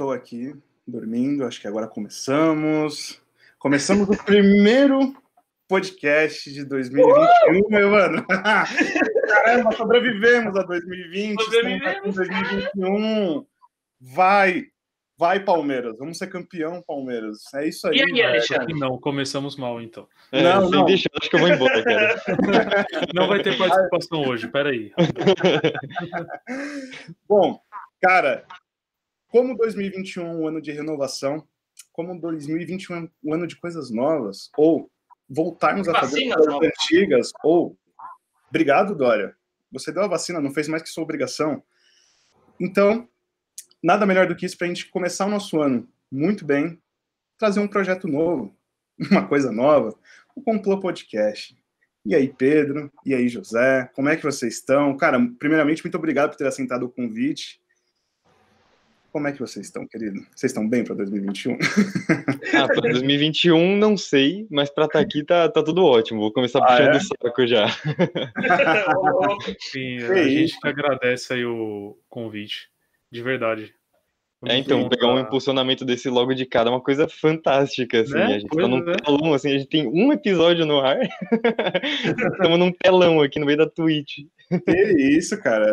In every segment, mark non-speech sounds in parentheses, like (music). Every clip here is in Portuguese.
estou aqui dormindo, acho que agora começamos. Começamos o primeiro podcast de 2021, meu mano. (laughs) Caramba, sobrevivemos a 2020, sobrevivemos. 2021. Vai, vai Palmeiras, vamos ser campeão Palmeiras. É isso aí. E aí, Alexandre? Não, começamos mal então. É, não, não. Deixa, acho que eu vou embora, cara. (laughs) Não vai ter participação hoje, peraí. Bom, cara, como 2021 é um ano de renovação, como 2021 é um ano de coisas novas, ou voltarmos a fazer coisas antigas, ou obrigado, Dória. Você deu a vacina, não fez mais que sua obrigação. Então, nada melhor do que isso para a gente começar o nosso ano muito bem, trazer um projeto novo, (laughs) uma coisa nova, o Complô Podcast. E aí, Pedro? E aí, José? Como é que vocês estão? Cara, primeiramente, muito obrigado por ter aceitado o convite. Como é que vocês estão, querido? Vocês estão bem para 2021? (laughs) Ah, para 2021 não sei, mas para estar tá aqui tá, tá tudo ótimo. Vou começar ah, puxando é? o saco já. (laughs) Sim, a gente que agradece aí o convite, de verdade. É, então, pegar um impulsionamento desse logo de cara é uma coisa fantástica, assim. Né? A gente tá num é. telão, assim, a gente tem um episódio no ar. (laughs) Estamos num telão aqui no meio da Twitch. Que isso, cara.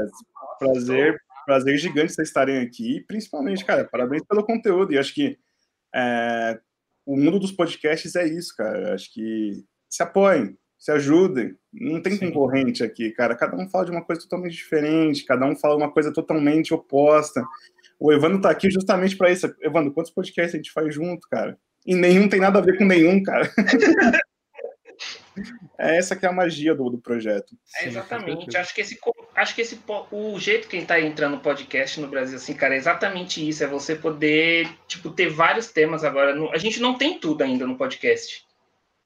Prazer, prazer gigante vocês estarem aqui, principalmente, cara, parabéns pelo conteúdo. E acho que é, o mundo dos podcasts é isso, cara. Acho que se apoiem, se ajudem. Não tem Sim. concorrente aqui, cara. Cada um fala de uma coisa totalmente diferente, cada um fala uma coisa totalmente oposta. O Evandro tá aqui justamente para isso. Evandro, quantos podcasts a gente faz junto, cara? E nenhum tem nada a ver com nenhum, cara. (laughs) é essa que é a magia do, do projeto. É exatamente. Acho que esse, acho que esse o jeito que ele tá entrando no podcast no Brasil, assim, cara, é exatamente isso. É você poder, tipo, ter vários temas agora. No, a gente não tem tudo ainda no podcast.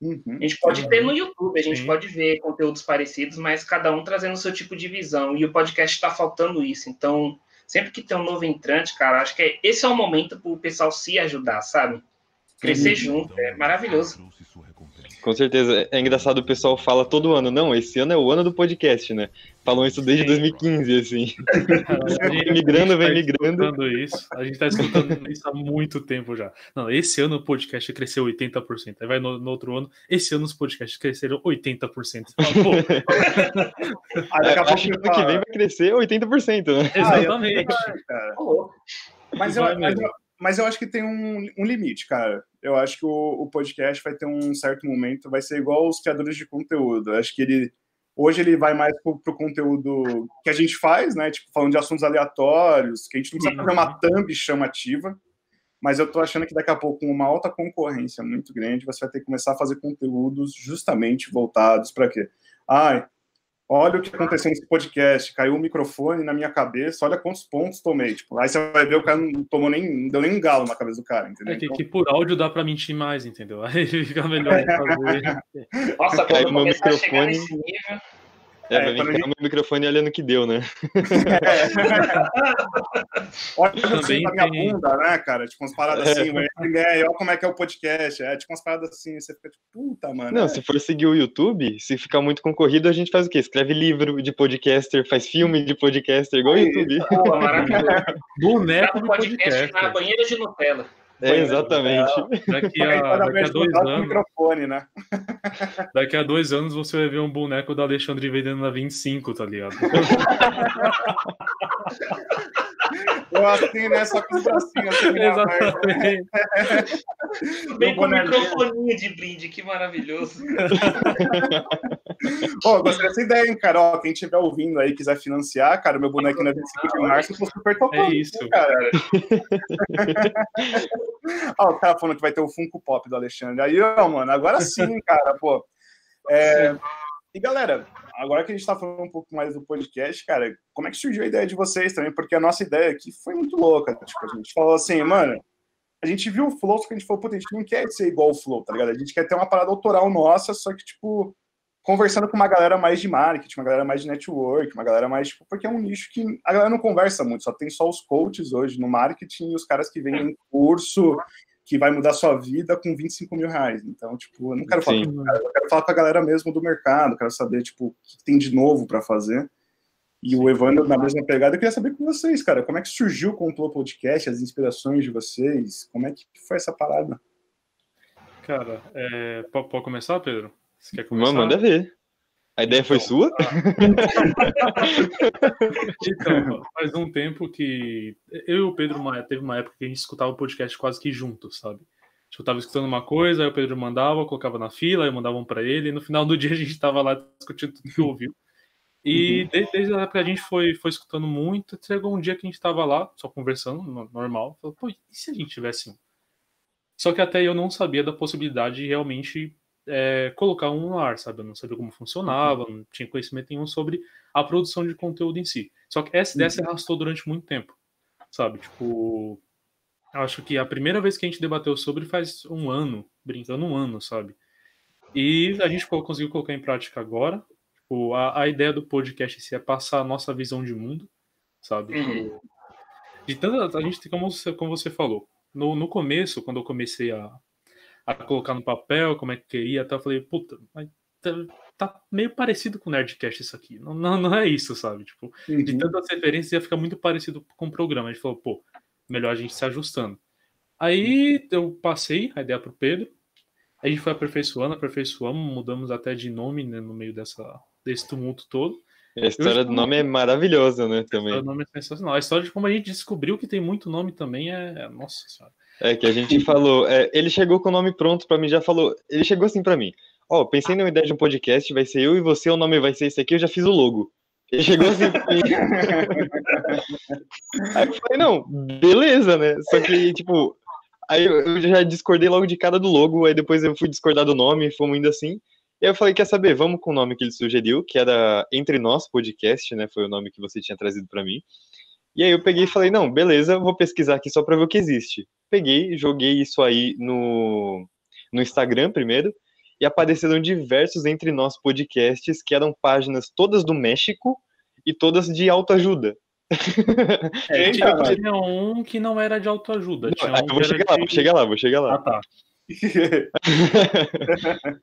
Uhum. A gente pode uhum. ter no YouTube, a gente Sim. pode ver conteúdos parecidos, mas cada um trazendo o seu tipo de visão. E o podcast está faltando isso. Então, sempre que tem um novo entrante, cara, acho que é, esse é o momento para o pessoal se ajudar, sabe? Crescer junto, é maravilhoso. Com certeza. É engraçado, o pessoal fala todo ano, não, esse ano é o ano do podcast, né? Falam isso desde Sim. 2015, assim. vem (laughs) migrando, vem tá migrando. Isso. A gente tá escutando isso há muito tempo já. Não, esse ano o podcast cresceu 80%. Aí vai no, no outro ano, esse ano os podcasts cresceram 80%. Fala, (laughs) Aí, acho que ano que vem vai crescer 80%, né? Exatamente. Ah, mas, eu, mas, eu, mas eu acho que tem um, um limite, cara. Eu acho que o, o, podcast vai ter um certo momento, vai ser igual os criadores de conteúdo. Eu acho que ele hoje ele vai mais pro, pro conteúdo que a gente faz, né? Tipo, falando de assuntos aleatórios, que a gente não precisa fazer uma thumb chamativa. Mas eu tô achando que daqui a pouco, com uma alta concorrência muito grande, você vai ter que começar a fazer conteúdos justamente voltados para quê? Ai, olha o que aconteceu nesse podcast, caiu o microfone na minha cabeça, olha quantos pontos tomei. Tipo, aí você vai ver o cara não tomou nem, não deu nem um galo na cabeça do cara, entendeu? É que, então... que por áudio dá para mentir mais, entendeu? (laughs) Aí fica melhor fazer. Nossa, quando o microfone... Nível... É, é vai vir gente... o microfone olhando o que deu, né? É. (laughs) olha assim na minha tem... bunda, né, cara? Tipo, umas paradas assim, é. olha como é que é o podcast. É, tipo, umas paradas assim, você fica tipo, puta, mano. Não, é. se for seguir o YouTube, se ficar muito concorrido, a gente faz o quê? Escreve livro de podcaster, faz filme de podcaster, igual o YouTube. Pô, maravilhoso. Boneco de podcast. podcast na banheira de Nutella. É, exatamente. Daqui a, daqui a dois anos. Microfone, né? (laughs) Daqui a dois anos você vai ver um boneco do Alexandre vendendo na 25, tá ligado? (laughs) Eu assim, né? Só com os bracinhos assim. Exatamente. (laughs) Bem com o microfoninho de brinde, que maravilhoso. Ó, oh, gostei dessa ideia, hein, cara. Ó, quem estiver ouvindo aí, quiser financiar, cara, meu bonequinho é 25 de março, eu tô super tocando. É isso. cara. Ó, o cara falando que vai ter o Funko Pop do Alexandre. Aí, ó, mano, agora sim, cara, pô. É... E galera, agora que a gente está falando um pouco mais do podcast, cara, como é que surgiu a ideia de vocês também? Porque a nossa ideia aqui foi muito louca. Tipo, a gente falou assim, mano, a gente viu o Flow, só que a gente falou, puta, a gente não quer ser igual o Flow, tá ligado? A gente quer ter uma parada autoral nossa, só que, tipo, conversando com uma galera mais de marketing, uma galera mais de network, uma galera mais, tipo, porque é um nicho que a galera não conversa muito, só tem só os coaches hoje no marketing e os caras que vendem curso que vai mudar sua vida com 25 mil reais. Então, tipo, eu não quero falar, com, eu quero falar com a galera mesmo do mercado, quero saber, tipo, o que tem de novo para fazer. E o Evandro, na mesma pegada, eu queria saber com vocês, cara, como é que surgiu o Complô Podcast, as inspirações de vocês? Como é que foi essa parada? Cara, é... pode começar, Pedro? Você quer começar? Manda ver. A ideia então, foi sua? então, faz um tempo que eu e o Pedro teve uma época que a gente escutava o podcast quase que juntos, sabe? Tipo, eu tava escutando uma coisa, aí o Pedro mandava, colocava na fila, aí mandavam para ele, e no final do dia a gente tava lá discutindo tudo que ouviu. E uhum. desde, desde a época a gente foi, foi escutando muito, chegou um dia que a gente tava lá, só conversando, normal, falou, pô, e se a gente tivesse um? Só que até eu não sabia da possibilidade de realmente é, colocar um no ar, sabe? Eu não sabia como funcionava, não tinha conhecimento nenhum sobre a produção de conteúdo em si. Só que essa ideia se arrastou durante muito tempo, sabe? Tipo, acho que a primeira vez que a gente debateu sobre faz um ano, brincando um ano, sabe? E a gente conseguiu colocar em prática agora. Tipo, a, a ideia do podcast se é passar a nossa visão de mundo, sabe? Uhum. De tanta, a gente, como você, como você falou, no, no começo, quando eu comecei a, a colocar no papel como é que queria, até eu falei, puta, mas tá, tá, meio parecido com o Nerdcast isso aqui. Não, não, não é isso, sabe? Tipo, uhum. de tantas referências ia ficar muito parecido com o programa. A gente falou, pô, melhor a gente se ajustando. Aí eu passei a ideia pro Pedro. A gente foi aperfeiçoando, aperfeiçoamos, mudamos até de nome né, no meio dessa, desse tumulto todo. A história do nome é maravilhosa, né? Também. A nome é sensacional. A história de como a gente descobriu que tem muito nome também é. Nossa senhora. É que a gente falou. É, ele chegou com o nome pronto para mim, já falou. Ele chegou assim para mim. Ó, oh, pensei numa ideia de um podcast, vai ser eu e você, o nome vai ser esse aqui, eu já fiz o logo. Ele chegou assim pra mim. (laughs) aí eu falei, não, beleza, né? Só que, tipo, aí eu já discordei logo de cara do logo, aí depois eu fui discordar do nome, fomos indo assim. E eu falei, quer saber, vamos com o nome que ele sugeriu, que era Entre Nós Podcast, né? Foi o nome que você tinha trazido para mim. E aí eu peguei e falei, não, beleza, vou pesquisar aqui só para ver o que existe. Peguei, joguei isso aí no, no Instagram primeiro, e apareceram diversos entre nós podcasts que eram páginas todas do México e todas de autoajuda. (laughs) É, tinha, tinha um que não era de autoajuda. Não, um eu vou chegar lá, vou chegar lá, vou chegar lá. Ah, tá. (laughs)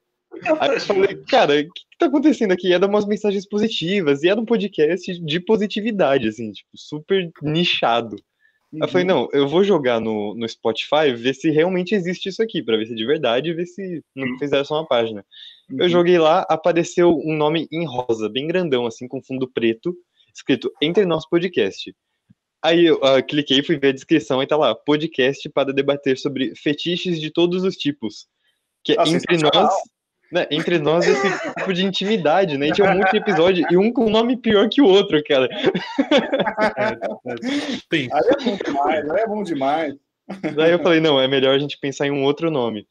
Aí eu falei, cara, o que, que tá acontecendo aqui? Era umas mensagens positivas, e era um podcast de positividade, assim, tipo, super nichado. Uhum. Eu falei, uhum. não, eu vou jogar no, no Spotify, ver se realmente existe isso aqui, para ver se é de verdade ver se não uhum. fizeram só uma página. Uhum. Eu joguei lá, apareceu um nome em rosa, bem grandão, assim, com fundo preto, escrito Entre Nós Podcast. Aí eu uh, cliquei, fui ver a descrição e tá lá, podcast para debater sobre fetiches de todos os tipos. Que é entre nós né, entre nós esse tipo de intimidade, né? A gente tinha um monte de episódio e um com nome pior que o outro, cara. É, é, aí é bom demais, aí é bom demais. Daí eu falei, não, é melhor a gente pensar em um outro nome.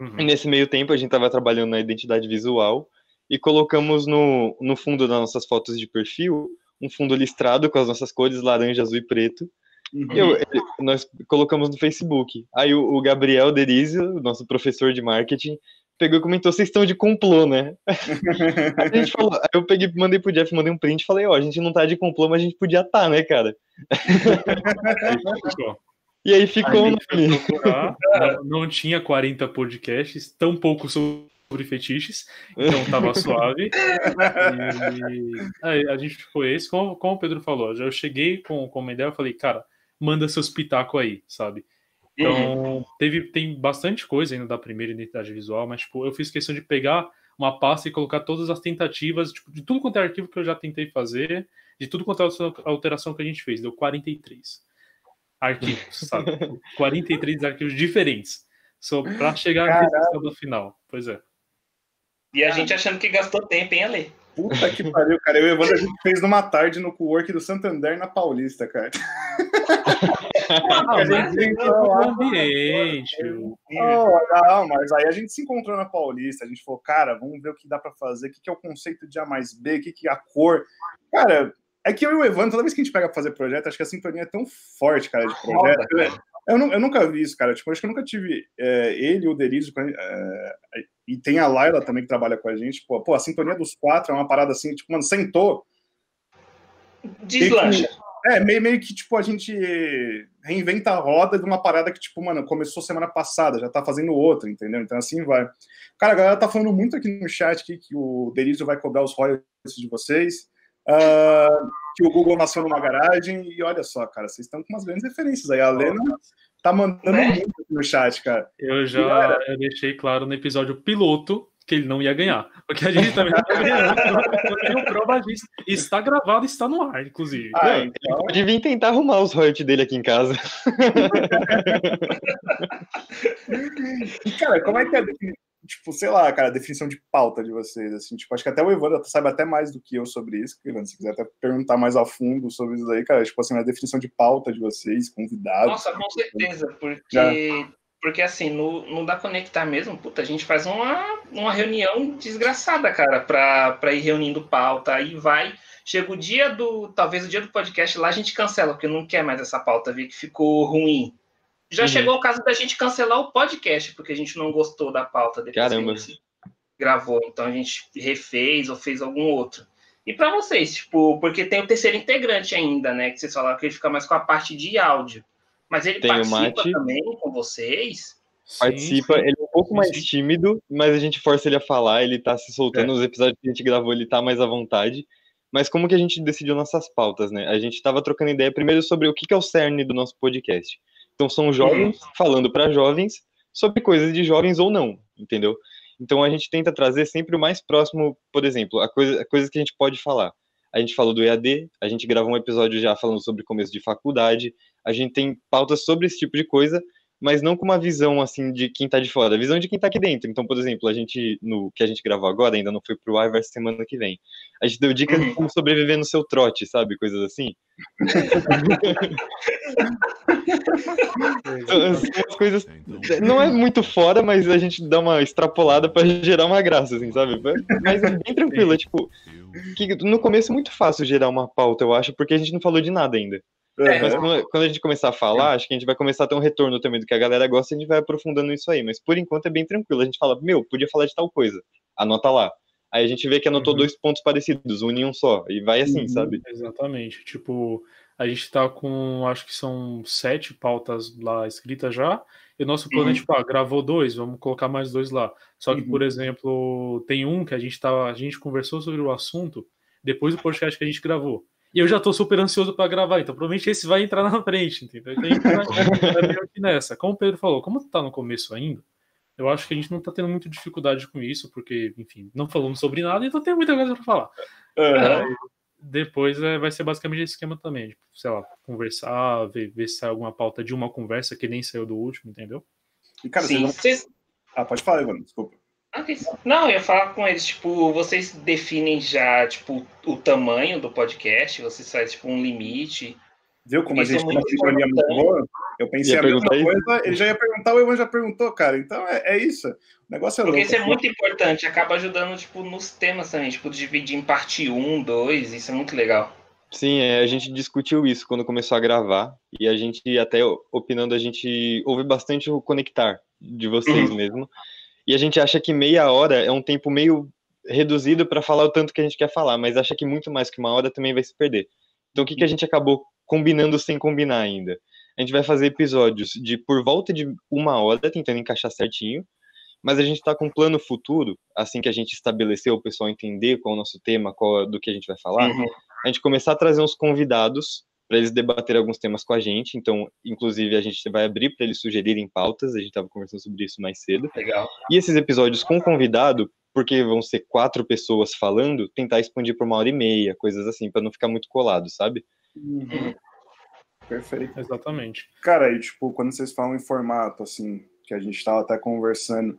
Uhum. E nesse meio tempo a gente estava trabalhando na identidade visual e colocamos no, no fundo das nossas fotos de perfil um fundo listrado com as nossas cores laranja, azul e preto. Uhum. E eu, nós colocamos no Facebook. Aí o, o Gabriel Derizio, nosso professor de marketing, pegou e comentou, vocês estão de complô, né? (laughs) a gente falou, aí eu peguei, mandei pro Jeff, mandei um print e falei, ó, a gente não tá de complô, mas a gente podia estar, tá, né, cara? (laughs) e aí ficou aí procurar, não, não tinha 40 podcasts, tão pouco sobre fetiches, então tava (laughs) suave. E aí a gente foi esse, como, como o Pedro falou, já eu cheguei com, com uma ideia, eu falei, cara, manda seus pitacos aí, sabe? Então, uhum. teve, tem bastante coisa ainda da primeira identidade visual, mas tipo, eu fiz questão de pegar uma pasta e colocar todas as tentativas, tipo, de tudo quanto é arquivo que eu já tentei fazer, de tudo quanto é alteração que a gente fez. Deu 43 arquivos, sabe? (laughs) 43 arquivos diferentes. Só para chegar no final. Pois é. E a gente achando que gastou tempo, hein, Ale? Puta que pariu, cara. Eu e o Evandro a gente fez numa tarde no co-work do Santander na Paulista, cara. (laughs) Ah, a gente entrou no ambiente. Oh, não, mas aí a gente se encontrou na Paulista. A gente falou, cara, vamos ver o que dá para fazer. O que, que é o conceito de A mais B? O que, que é a cor? Cara, é que eu e o Evandro, toda vez que a gente pega pra fazer projeto, acho que a sintonia é tão forte, cara, de projeto. Né? Eu, não, eu nunca vi isso, cara. Tipo, acho que eu nunca tive é, ele, o Derizio, é, e tem a Laila também que trabalha com a gente. Pô, pô, a sintonia dos quatro é uma parada assim, tipo, mano, sentou. Deslancha. É, meio, meio que, tipo, a gente reinventa a roda de uma parada que, tipo, mano, começou semana passada, já tá fazendo outra, entendeu? Então, assim vai. Cara, a galera tá falando muito aqui no chat que, que o Derizio vai cobrar os royalties de vocês. Uh, que o Google nasceu numa garagem. E olha só, cara, vocês estão com umas grandes referências aí. A Lena tá mandando é. muito no chat, cara. Eu já eu deixei claro no episódio piloto que ele não ia ganhar. Porque a gente também não tá ganhando. Tenho prova disso. Está gravado está no ar, inclusive. Ah, então... Ele pode vir tentar arrumar os royalties dele aqui em casa. e, cara, como é que é tipo, sei lá, cara, a definição de pauta de vocês, assim, tipo, acho que até o Evandro sabe até mais do que eu sobre isso, Evandro, se quiser até perguntar mais a fundo sobre isso aí, cara, tipo assim, a definição de pauta de vocês, convidados. Nossa, com certeza, porque, Já. Porque assim, no, no Da Conectar mesmo, puta, a gente faz uma, uma reunião desgraçada, cara, pra, pra ir reunindo pauta, aí vai, chega o dia do, talvez o dia do podcast, lá a gente cancela, porque não quer mais essa pauta, ver que ficou ruim, já uhum. chegou o caso da gente cancelar o podcast, porque a gente não gostou da pauta depois Caramba. que a gente gravou. Então a gente refez ou fez algum outro. E para vocês, tipo, porque tem o terceiro integrante ainda, né? Que vocês falaram que ele fica mais com a parte de áudio. Mas ele tem participa também com vocês? Participa, sim, sim. ele é um pouco mais tímido, mas a gente força ele a falar, ele tá se soltando. É. Os episódios que a gente gravou, ele tá mais à vontade. Mas como que a gente decidiu nossas pautas, né? A gente tava trocando ideia primeiro sobre o que é o cerne do nosso podcast. Então são jovens falando para jovens sobre coisas de jovens ou não, entendeu? Então a gente tenta trazer sempre o mais próximo, por exemplo, a coisa, a coisas que a gente pode falar. A gente falou do EAD, a gente gravou um episódio já falando sobre começo de faculdade, a gente tem pautas sobre esse tipo de coisa, mas não com uma visão assim de quem tá de fora, a visão de quem tá aqui dentro. Então, por exemplo, a gente no que a gente gravou agora ainda não foi pro ar, vai semana que vem. A gente deu dicas de como sobreviver no seu trote, sabe, coisas assim. (laughs) As coisas não é muito fora, mas a gente dá uma extrapolada para (laughs) gerar uma graça, assim, sabe? Mas é bem tranquilo, é tipo que no começo é muito fácil gerar uma pauta, eu acho, porque a gente não falou de nada ainda. É. Mas quando, quando, a gente começar a falar, acho que a gente vai começar a ter um retorno também do que a galera gosta e a gente vai aprofundando isso aí. Mas por enquanto é bem tranquilo. A gente fala, meu, podia falar de tal coisa. Anota lá. Aí a gente vê que anotou uhum. dois pontos parecidos, une um só. E vai assim, uhum, sabe? Exatamente. Tipo, a gente tá com, acho que são sete pautas lá escritas já. E o nosso plano é, uhum. é tipo, ah, gravou dois, vamos colocar mais dois lá. Só que, por uhum. exemplo, tem um que a gente tá, a gente conversou sobre o assunto depois do podcast que a gente gravou. E eu já tô super ansioso para gravar, então provavelmente esse vai entrar na frente, entendeu? Então a gente vai, aqui nessa. Como o Pedro falou, como tá no começo ainda, eu acho que a gente não tá tendo muita dificuldade com isso, porque, enfim, não falamos sobre nada, então tem muita coisa para falar. Uhum. depois é, vai ser basicamente esse esquema também, tipo, sei lá, conversar, ver, ver se sai alguma pauta de uma conversa que nem saiu do último, entendeu? E, cara, Sim, vocês não... Ah, pode falar, Ivan, desculpa. Não, eu ia falar com eles, tipo, vocês definem já, tipo, o tamanho do podcast, vocês fazem, tipo, um limite. Viu como a gente tem uma sintonia muito boa? Eu pensei a mesma coisa, ele já ia perguntar, o Ivan já perguntou, cara. Então é, é isso. O negócio é Porque louco. isso é muito importante, acaba ajudando, tipo, nos temas também, tipo, dividir em parte 1, 2, isso é muito legal. Sim, é, a gente discutiu isso quando começou a gravar, e a gente, até opinando, a gente ouve bastante o conectar de vocês uhum. mesmo. E a gente acha que meia hora é um tempo meio reduzido para falar o tanto que a gente quer falar, mas acha que muito mais que uma hora também vai se perder. Então o que, que a gente acabou combinando sem combinar ainda? A gente vai fazer episódios de por volta de uma hora, tentando encaixar certinho, mas a gente está com um plano futuro, assim que a gente estabeleceu, o pessoal entender qual é o nosso tema, qual do que a gente vai falar, uhum. a gente começar a trazer uns convidados para eles debaterem alguns temas com a gente. Então, inclusive, a gente vai abrir para eles sugerirem pautas. A gente estava conversando sobre isso mais cedo. Legal. E esses episódios com convidado, porque vão ser quatro pessoas falando, tentar expandir para uma hora e meia, coisas assim, para não ficar muito colado, sabe? Uhum. Perfeito. Exatamente. Cara, e tipo, quando vocês falam em formato, assim, que a gente estava até conversando,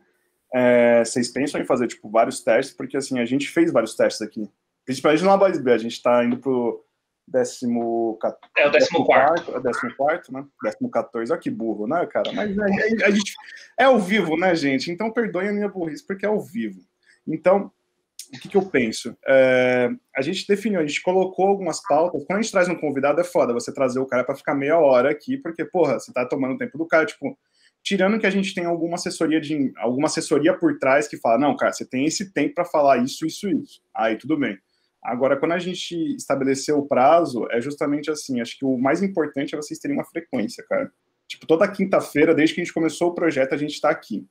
é, vocês pensam em fazer, tipo, vários testes? Porque, assim, a gente fez vários testes aqui. Principalmente no Boys B, a gente está indo pro décimo... É o décimo quarto. É décimo quarto, né? Décimo 14. Olha que burro, né, cara? Mas a, a, a gente... É ao vivo, né, gente? Então perdoe a minha burrice, porque é ao vivo. Então, o que, que eu penso? É, a gente definiu, a gente colocou algumas pautas. Quando a gente traz um convidado, é foda você trazer o cara para ficar meia hora aqui, porque, porra, você tá tomando o tempo do cara. Tipo, tirando que a gente tem alguma assessoria de alguma assessoria por trás que fala, não, cara, você tem esse tempo para falar isso, isso, isso. Aí tudo bem. Agora, quando a gente estabeleceu o prazo, é justamente assim, acho que o mais importante é vocês terem uma frequência, cara. Tipo, toda quinta-feira, desde que a gente começou o projeto, a gente está aqui.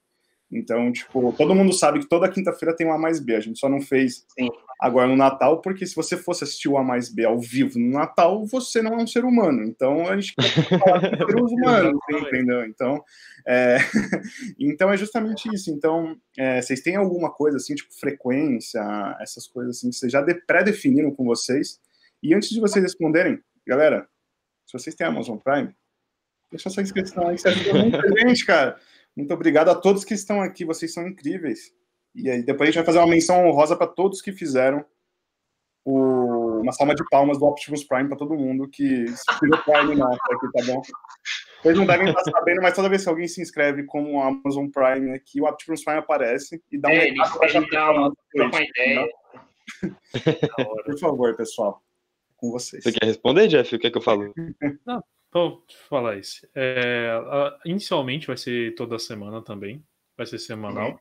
Então, tipo, todo mundo sabe que toda quinta-feira tem um A mais B. A gente só não fez Sim. agora no Natal, porque se você fosse assistir o A mais B ao vivo no Natal, você não é um ser humano. Então, a gente quer (laughs) falar com seres humanos, entendeu? Então é... (laughs) então, é justamente isso. Então, é, vocês têm alguma coisa assim, tipo frequência, essas coisas assim, que vocês já pré-definiram com vocês? E antes de vocês responderem, galera, se vocês têm Amazon Prime, deixa sua inscrição aí, que você ajuda muita gente, cara. Muito obrigado a todos que estão aqui, vocês são incríveis. E aí depois a gente vai fazer uma menção honrosa para todos que fizeram o... uma salva de palmas do Optimus Prime para todo mundo que inscreveu o Prime nosso aqui, tá bom? Vocês não devem estar sabendo, mas toda vez que alguém se inscreve como Amazon Prime aqui, o Optimus Prime aparece e dá um é, ele, ele dá uma, uma ideia. (laughs) Por favor, pessoal, com vocês. Você quer responder, Jeff? O que é que eu falo? Não, Vou falar isso. É, inicialmente vai ser toda semana também, vai ser semanal,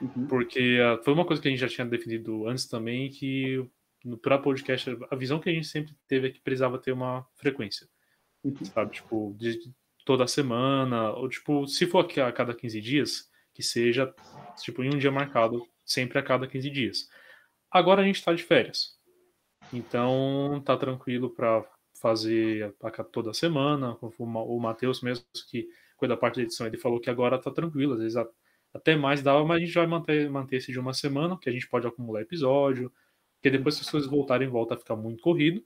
uhum. uhum. porque uh, foi uma coisa que a gente já tinha definido antes também, que para podcast, a visão que a gente sempre teve é que precisava ter uma frequência, uhum. sabe? Tipo, de toda semana, ou tipo, se for a cada 15 dias, que seja, tipo, em um dia marcado, sempre a cada 15 dias. Agora a gente está de férias, então tá tranquilo para fazer toda semana. O Matheus mesmo, que cuida da parte da edição, ele falou que agora tá tranquilo, às vezes até mais dava, mas a gente vai manter, manter esse de uma semana, que a gente pode acumular episódio, porque depois que as coisas voltarem, volta a ficar muito corrido.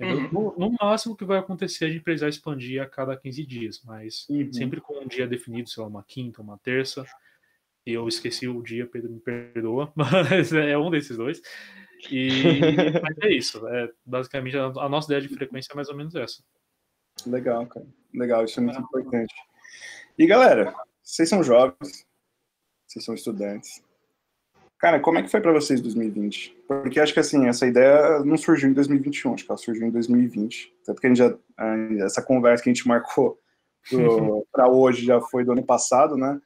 Uhum. No, no, máximo que vai acontecer é a gente precisar expandir a cada 15 dias, mas uhum. sempre com um dia definido, sei lá, uma quinta, uma terça. Eu esqueci o dia, Pedro me perdoa, (laughs) mas é um desses dois. E (laughs) mas é isso. É, basicamente, a, nossa ideia de frequência é mais ou menos essa. Legal, cara. Legal, isso é muito é. importante. E galera, vocês são jovens, vocês são estudantes. Cara, como é que foi para vocês 2020? Porque acho que assim, essa ideia não surgiu em 2021, acho que ela surgiu em 2020. Tanto que a gente já, essa conversa que a gente marcou para (laughs) hoje já foi do ano passado, né?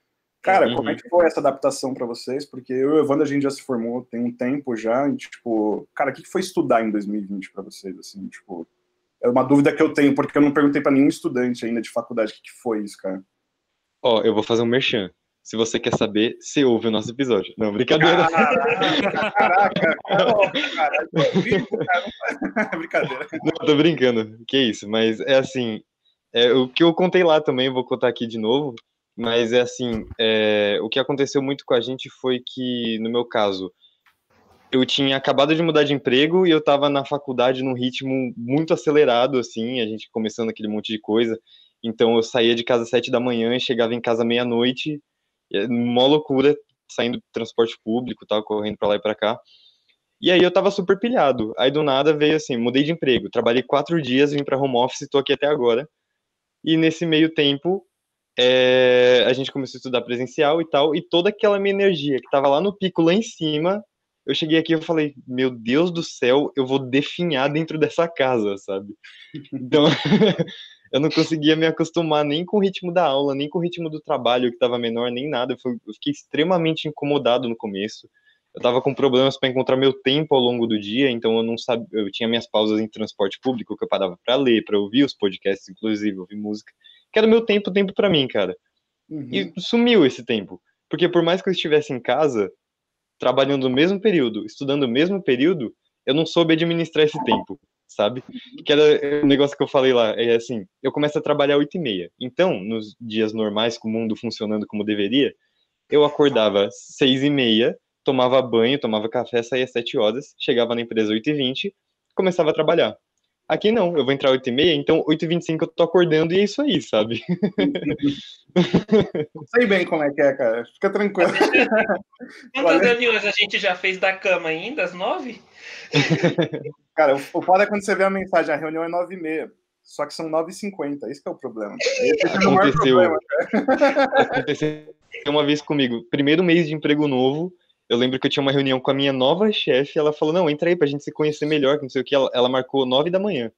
Cara, uhum. como é que foi essa adaptação para vocês? Porque eu e o Evandro, a gente já se formou tem um tempo já, e, tipo, cara, o que foi estudar em 2020 para vocês, assim, tipo, é uma dúvida que eu tenho, porque eu não perguntei para nenhum estudante ainda de faculdade o que, que foi isso, cara. Ó, eu vou fazer um merchan. Se você quer saber, você ouve o nosso episódio. Não, brincadeira. Caraca, caraca, cara, (laughs) brincadeira. Não, tô brincando. Que isso, mas é assim, é, o que eu contei lá também, vou contar aqui de novo, mas é assim, é, o que aconteceu muito com a gente foi que, no meu caso, eu tinha acabado de mudar de emprego e eu estava na faculdade num ritmo muito acelerado, assim, a gente começando aquele monte de coisa. Então eu saía de casa às sete da manhã e chegava em casa meia-noite, uma loucura, saindo do transporte público, tal, correndo para lá e para cá. E aí eu tava super pilhado. Aí do nada veio assim, mudei de emprego, trabalhei quatro dias, vim para home office, estou aqui até agora. E nesse meio tempo é, a gente começou a estudar presencial e tal, e toda aquela minha energia que estava lá no pico, lá em cima, eu cheguei aqui e falei, meu Deus do céu, eu vou definhar dentro dessa casa, sabe? Então, (laughs) eu não conseguia me acostumar nem com o ritmo da aula, nem com o ritmo do trabalho, que estava menor, nem nada. Eu, fiquei extremamente incomodado no começo. Eu estava com problemas para encontrar meu tempo ao longo do dia, então eu não sabia, eu tinha minhas pausas em transporte público que eu parava para ler, para ouvir os podcasts, inclusive ouvir música que era meu tempo, tempo para mim, cara. Uhum. E sumiu esse tempo. Porque por mais que eu estivesse em casa, trabalhando no mesmo período, estudando no mesmo período, eu não soube administrar esse tempo, sabe? Que era o negócio que eu falei lá, é assim, eu começo a trabalhar 8 e meia. Então, nos dias normais, com o mundo funcionando como deveria, eu acordava 6 e meia, tomava banho, tomava café, saía às 7 horas, chegava na empresa 8 e 20, começava a trabalhar. Aqui não, eu vou entrar 8h30, então 8h25 eu tô acordando e é isso aí, sabe? (laughs) Sei bem como é que é, cara. Fica tranquilo. Quantas (laughs) reuniões a gente já fez da cama ainda, às 9? (laughs) Cara, o foda é quando você vê a mensagem, a reunião é 9h30. Só que são 9h50, esse é o problema. Esse é o maior problema, Aconteceu uma vez comigo, primeiro mês de emprego novo, eu lembro que eu tinha uma reunião com a minha nova chefe, ela falou, não, entra aí pra gente se conhecer melhor, que não sei o que, ela, ela marcou nove da manhã.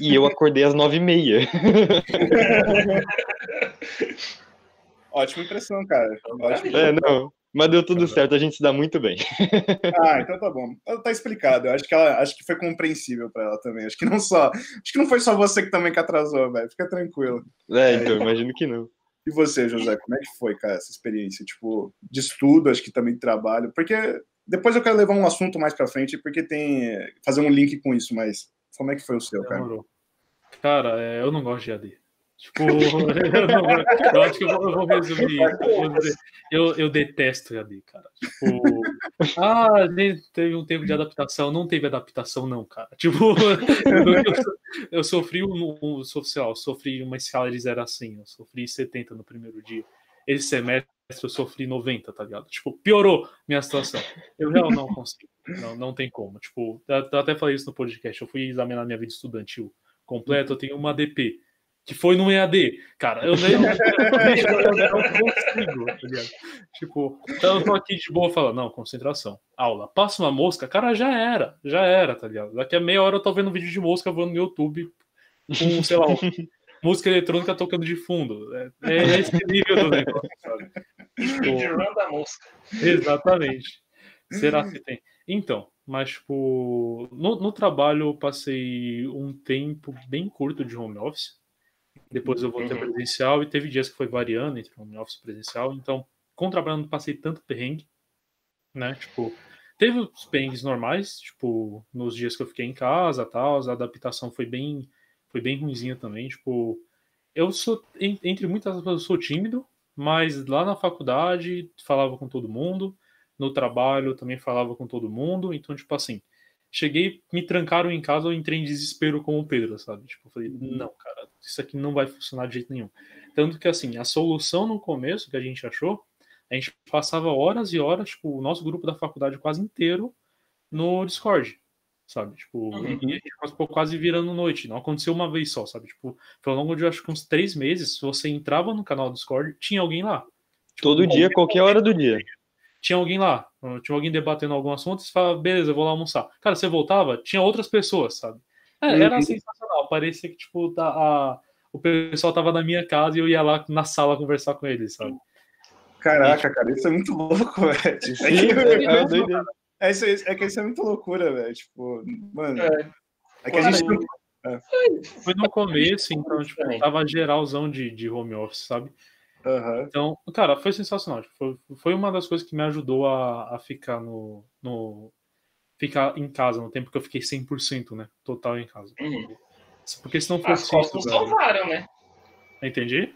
E eu acordei às nove e meia. (laughs) Ótima impressão, cara. Ótima é, não. Mas deu tudo certo, a gente se dá muito bem. (laughs) Ah, então tá bom. Tá explicado. Eu acho que ela acho que foi compreensível para ela também. Acho que não só, acho que não foi só você que também que atrasou, velho. Fica tranquilo. É, então, imagino que não. E você, José, como é que foi, cara, essa experiência, tipo, de estudo, acho que também de trabalho? Porque depois eu quero levar um assunto mais para frente, porque tem fazer um link com isso, mas como é que foi o seu, cara? Cara, é, eu não gosto de AD. Tipo, (laughs) eu, não, eu acho que eu vou, resumir. Eu, eu detesto AD, cara. Tipo, (laughs) ah, teve um tempo de adaptação. Não teve adaptação, não, cara. Tipo, (laughs) eu, eu sofri um, um sofri uma escala de 0 a 100. Eu sofri 70 no primeiro dia. Esse semestre eu sofri 90, tá ligado? Tipo, piorou minha situação. Eu realmente não consigo. Não, não tem como. Tipo, eu até falei isso no podcast. Eu fui examinar minha vida estudantil completa. Eu tenho uma DP que foi no EAD. Cara, eu nem (laughs) eu não consigo, tá ligado? Tipo, então eu tô aqui de boa falando, não, concentração. Aula. Passa uma mosca, cara, já era, já era, tá ligado? Daqui a meia hora eu tô vendo um vídeo de mosca voando no YouTube com, sei lá, música eletrônica tocando de fundo. É, é esse nível do negócio, sabe? Tipo, da mosca. Exatamente. Será que tem? Então, mas, tipo, no, no trabalho eu passei um tempo bem curto de home office depois eu voltei uhum. presencial e teve dias que foi variando entre home office e presencial. Então, não passei tanto perrengue, né? Tipo, teve os perrengues normais, tipo, nos dias que eu fiquei em casa, tal, a adaptação foi bem foi bem ruimzinha também, tipo, eu sou entre muitas pessoas eu sou tímido, mas lá na faculdade falava com todo mundo, no trabalho também falava com todo mundo, então tipo assim, cheguei, me trancaram em casa, eu entrei em desespero com o Pedro, sabe? Tipo, eu falei, uhum. não, cara, isso aqui não vai funcionar de jeito nenhum. Tanto que, assim, a solução no começo que a gente achou, a gente passava horas e horas, tipo, o nosso grupo da faculdade quase inteiro no Discord, sabe? Tipo, uhum. e a gente ficou quase virando noite. Não aconteceu uma vez só, sabe? Tipo, ao longo de acho que uns três meses, se você entrava no canal do Discord, tinha alguém lá. Tipo, Todo dia, qualquer hora do dia. Tinha alguém lá, tinha alguém debatendo algum assunto, você fala, beleza, eu vou lá almoçar. Cara, você voltava, tinha outras pessoas, sabe? É, era uhum. sensacional. Parecia que, tipo, tá, a, o pessoal tava na minha casa e eu ia lá na sala conversar com eles, sabe? Caraca, cara, isso é muito louco, (laughs) velho. É, é, é, é, que isso é muito loucura, velho. Tipo, mano. É, é que a gente. É. Foi no começo, então, tipo, tava geralzão de, de home office, sabe? Uhum. Então, cara, foi sensacional. Tipo, foi, foi uma das coisas que me ajudou a, a ficar no, no, ficar em casa, no tempo que eu fiquei 100%, né? Total em casa. Uhum. Porque se não fosse As calças não salvaram, né? Entendi?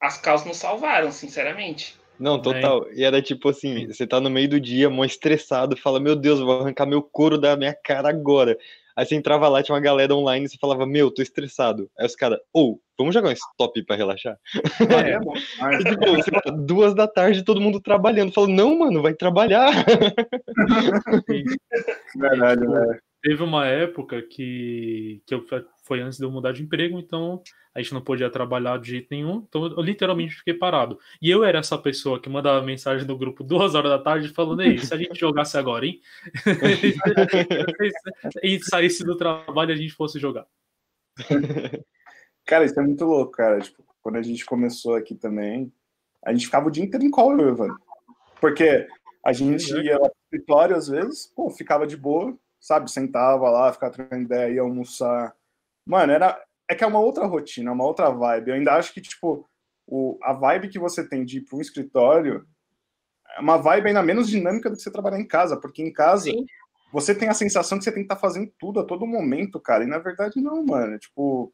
As calças não salvaram, sinceramente. Não, total. É. E era tipo assim, você tá no meio do dia, mó estressado, fala, meu Deus, vou arrancar meu couro da minha cara agora. Aí você entrava lá, tinha uma galera online e você falava, meu, tô estressado. Aí os caras, ou, oh, vamos jogar um stop pra relaxar? É, é (laughs) e, tipo, você duas da tarde, todo mundo trabalhando. Falou, não, mano, vai trabalhar. (laughs) Verdade, né? Teve uma época que, que eu, foi antes de eu mudar de emprego, então a gente não podia trabalhar de jeito nenhum, então eu literalmente fiquei parado. E eu era essa pessoa que mandava mensagem no grupo duas horas da tarde falando, ei, se a gente jogasse agora, hein? (laughs) e saísse do trabalho e a gente fosse jogar. Cara, isso é muito louco, cara. Tipo, quando a gente começou aqui também, a gente ficava o dia inteiro em call, Ivan. Porque a gente ia lá pro escritório às vezes, pô, ficava de boa, sabe? Sentava lá, ficava trocando ideia, ia almoçar. Mano, era, é que é uma outra rotina, é uma outra vibe. Eu ainda acho que, tipo, o, a vibe que você tem de ir para um escritório é uma vibe ainda menos dinâmica do que você trabalhar em casa, porque em casa Sim. você tem a sensação que você tem que estar tá fazendo tudo a todo momento, cara, e na verdade não, mano. Tipo.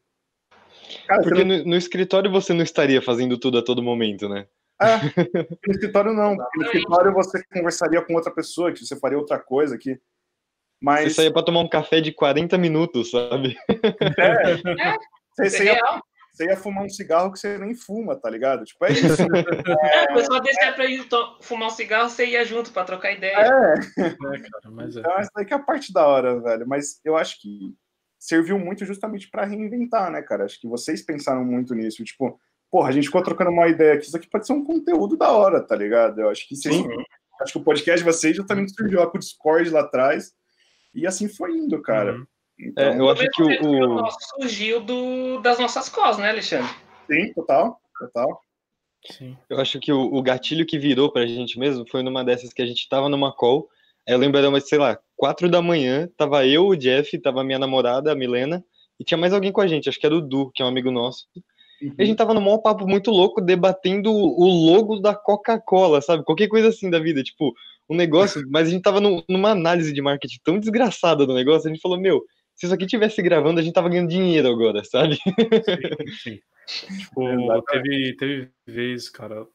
Cara, porque não... no, no, escritório você não estaria fazendo tudo a todo momento, né? É, (laughs) no escritório não. No escritório você conversaria com outra pessoa, que você faria outra coisa, que mas... Você saía pra tomar um café de 40 minutos, sabe? É, é você, você, ia, você, ia, fumar um cigarro que você nem fuma, tá ligado? Tipo, é isso. (laughs) É, a pessoa deixar pra ir fumar um cigarro, você ia junto pra trocar ideia. É. é cara, mas é. Então, essa daí que é a parte da hora, velho. Mas eu acho que serviu muito justamente para reinventar, né, cara? Acho que vocês pensaram muito nisso. Tipo, porra, a gente ficou trocando uma ideia aqui, isso aqui pode ser um conteúdo da hora, tá ligado? Eu acho que sim. Acho que o podcast de vocês justamente surgiu lá com o Discord lá atrás. E assim foi indo, cara. Uhum. Então, é, eu acho que o, o... o surgiu do, das nossas costas, né, Alexandre? Sim, total, total. Sim. Eu acho que o, o, gatilho que virou pra gente mesmo foi numa dessas que a gente tava numa call. Eu lembro, era, sei lá, quatro da manhã, tava eu, o Jeff, tava minha namorada, a Milena, e tinha mais alguém com a gente, acho que era o Du, que é um amigo nosso. Uhum. E a gente tava num maior papo muito louco, debatendo o logo da Coca-Cola, sabe? Qualquer coisa assim da vida, tipo, um negócio, mas a gente tava no, numa análise de marketing tão desgraçada do negócio, a gente falou, meu, se isso aqui tivesse gravando, a gente tava ganhando dinheiro agora, sabe? Sim, sim. Tipo, teve, teve vezes, cara,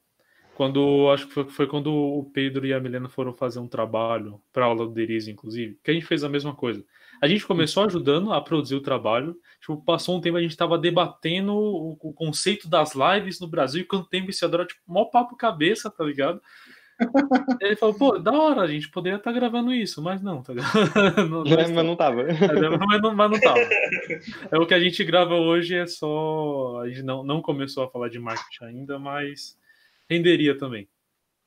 quando acho que foi, foi, quando o Pedro e a Milena foram fazer um trabalho para aula do Deriz, inclusive, que a gente fez a mesma coisa. A gente começou ajudando a produzir o trabalho, tipo, passou um tempo a gente estava debatendo o, o, conceito das lives no Brasil e quanto tempo isso adora, tipo, mó papo cabeça, tá ligado? Ele falou, pô, da hora, a gente poderia estar tá gravando isso, mas não, tá (laughs) não, mas, mas não tava. Mas não, mas não tava. (laughs) É o que a gente grava hoje, é só. A gente não, não começou a falar de marketing ainda, mas renderia também.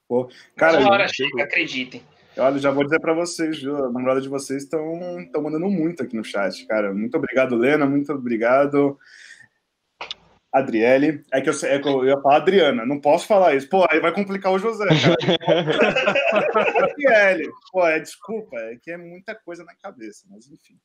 Pô, cara, Uma hora chega, acreditem. Olha, já vou dizer para vocês, viu? A namorada de vocês estão mandando muito aqui no chat, cara. Muito obrigado, Lena. Muito obrigado. Adriele. É que, eu, é que eu ia falar Adriana, não posso falar isso. Pô, aí vai complicar o José, (laughs) Adriele. Pô, é, desculpa, é que é muita coisa na cabeça, mas enfim.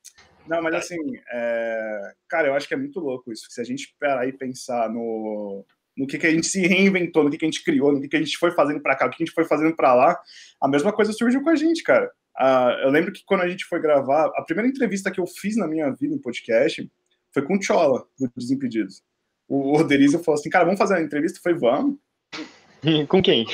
Não, mas assim, é... cara, eu acho que é muito louco isso. Se a gente parar e pensar no, no que, que a gente se reinventou, no que, que a gente criou, no que, que a gente foi fazendo para cá, o que a gente foi fazendo para lá, a mesma coisa surgiu com a gente, cara. Uh, eu lembro que quando a gente foi gravar, a primeira entrevista que eu fiz na minha vida em podcast foi com o Chola, do Desimpedidos. O Roderizo falou assim, cara, vamos fazer uma entrevista? Falei, vamos. (laughs) Com quem?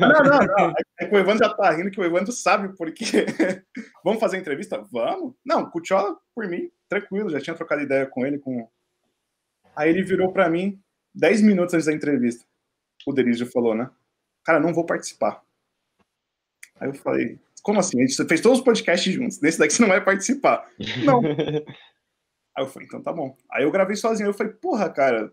Não, não, não. É que o Evandro já tá rindo, que o Evandro sabe por quê. (laughs) vamos fazer entrevista? Vamos. Não, com o Chola, por mim, tranquilo, já tinha trocado ideia com ele. Com... Aí ele virou para mim, 10 minutos antes da entrevista, o Derizio falou, né? Cara, não vou participar. Aí eu falei, como assim? A gente fez todos os podcasts juntos, desse daqui você não vai participar. (laughs) Não. Aí eu falei, então tá bom. Aí eu gravei sozinho. Eu falei, porra, cara,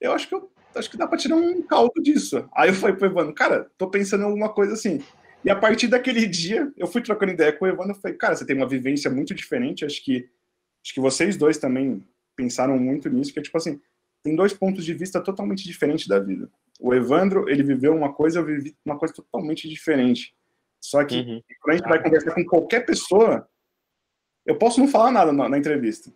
eu acho que eu acho que dá pra tirar um caldo disso. Aí eu falei pro Evandro, cara, tô pensando em alguma coisa assim. E a partir daquele dia, eu fui trocando ideia com o Evandro. Eu falei, cara, você tem uma vivência muito diferente. Acho que, acho que vocês dois também pensaram muito nisso, que é tipo assim, tem dois pontos de vista totalmente diferentes da vida. O Evandro, ele viveu uma coisa, eu vivi uma coisa totalmente diferente. Só que uhum. quando a gente vai conversar com qualquer pessoa, eu posso não falar nada na, na entrevista,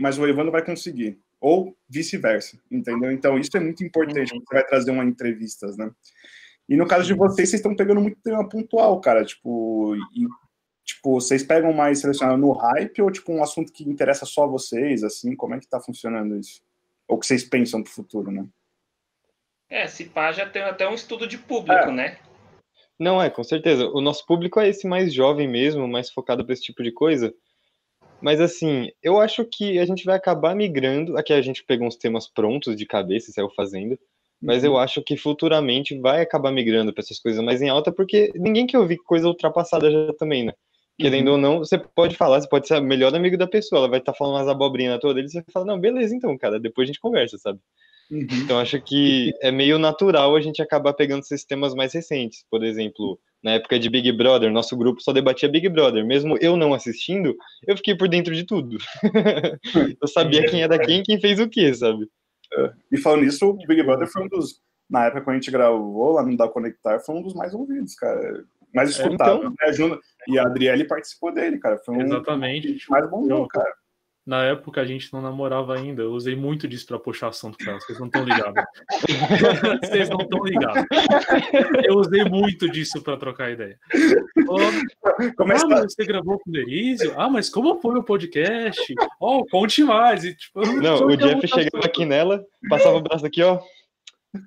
mas o Evandro vai conseguir. Ou vice-versa, entendeu? Então isso é muito importante uhum. você vai trazer uma entrevista, né? E no caso de vocês, vocês estão pegando muito tema pontual, cara. Tipo, e, tipo, vocês pegam mais selecionado no hype ou tipo um assunto que interessa só a vocês, assim? Como é que tá funcionando isso? ou que vocês pensam para o futuro, né? É, se pá já tem até um estudo de público, é. né? Não, é, com certeza. O nosso público é esse mais jovem mesmo, mais focado para esse tipo de coisa. Mas assim, eu acho que a gente vai acabar migrando. Aqui a gente pegou uns temas prontos de cabeça e saiu fazendo. Mas uhum. eu acho que futuramente vai acabar migrando para essas coisas mais em alta, porque ninguém quer ouvir coisa ultrapassada já também, né? Querendo uhum. ou não, você pode falar, você pode ser o melhor amigo da pessoa, ela vai estar tá falando umas abobrinhas toda, e você fala, não, beleza então, cara, depois a gente conversa, sabe? Uhum. Então acho que é meio natural a gente acabar pegando esses temas mais recentes. Por exemplo, na época de Big Brother, nosso grupo só debatia Big Brother. Mesmo eu não assistindo, eu fiquei por dentro de tudo. (laughs) eu sabia quem era quem, quem fez o quê, sabe? É. E falando nisso, o Big Brother foi um dos. Na época que a gente gravou lá no Da Conectar, foi um dos mais ouvidos, cara mais é, escutado. Então... Né? E a Adriele participou dele, cara. Foi um Exatamente. mais bombou, cara. Na época a gente não namorava ainda. Eu usei muito disso pra puxar assunto, cara. Vocês não estão ligados. (laughs) Vocês não estão ligados. Eu usei muito disso pra trocar ideia. Oh, ah, mas você gravou com o Derizio? Ah, mas como foi o podcast? Oh, conte mais. E, tipo, não, o Jeff chegava aqui nela, passava o braço aqui, ó.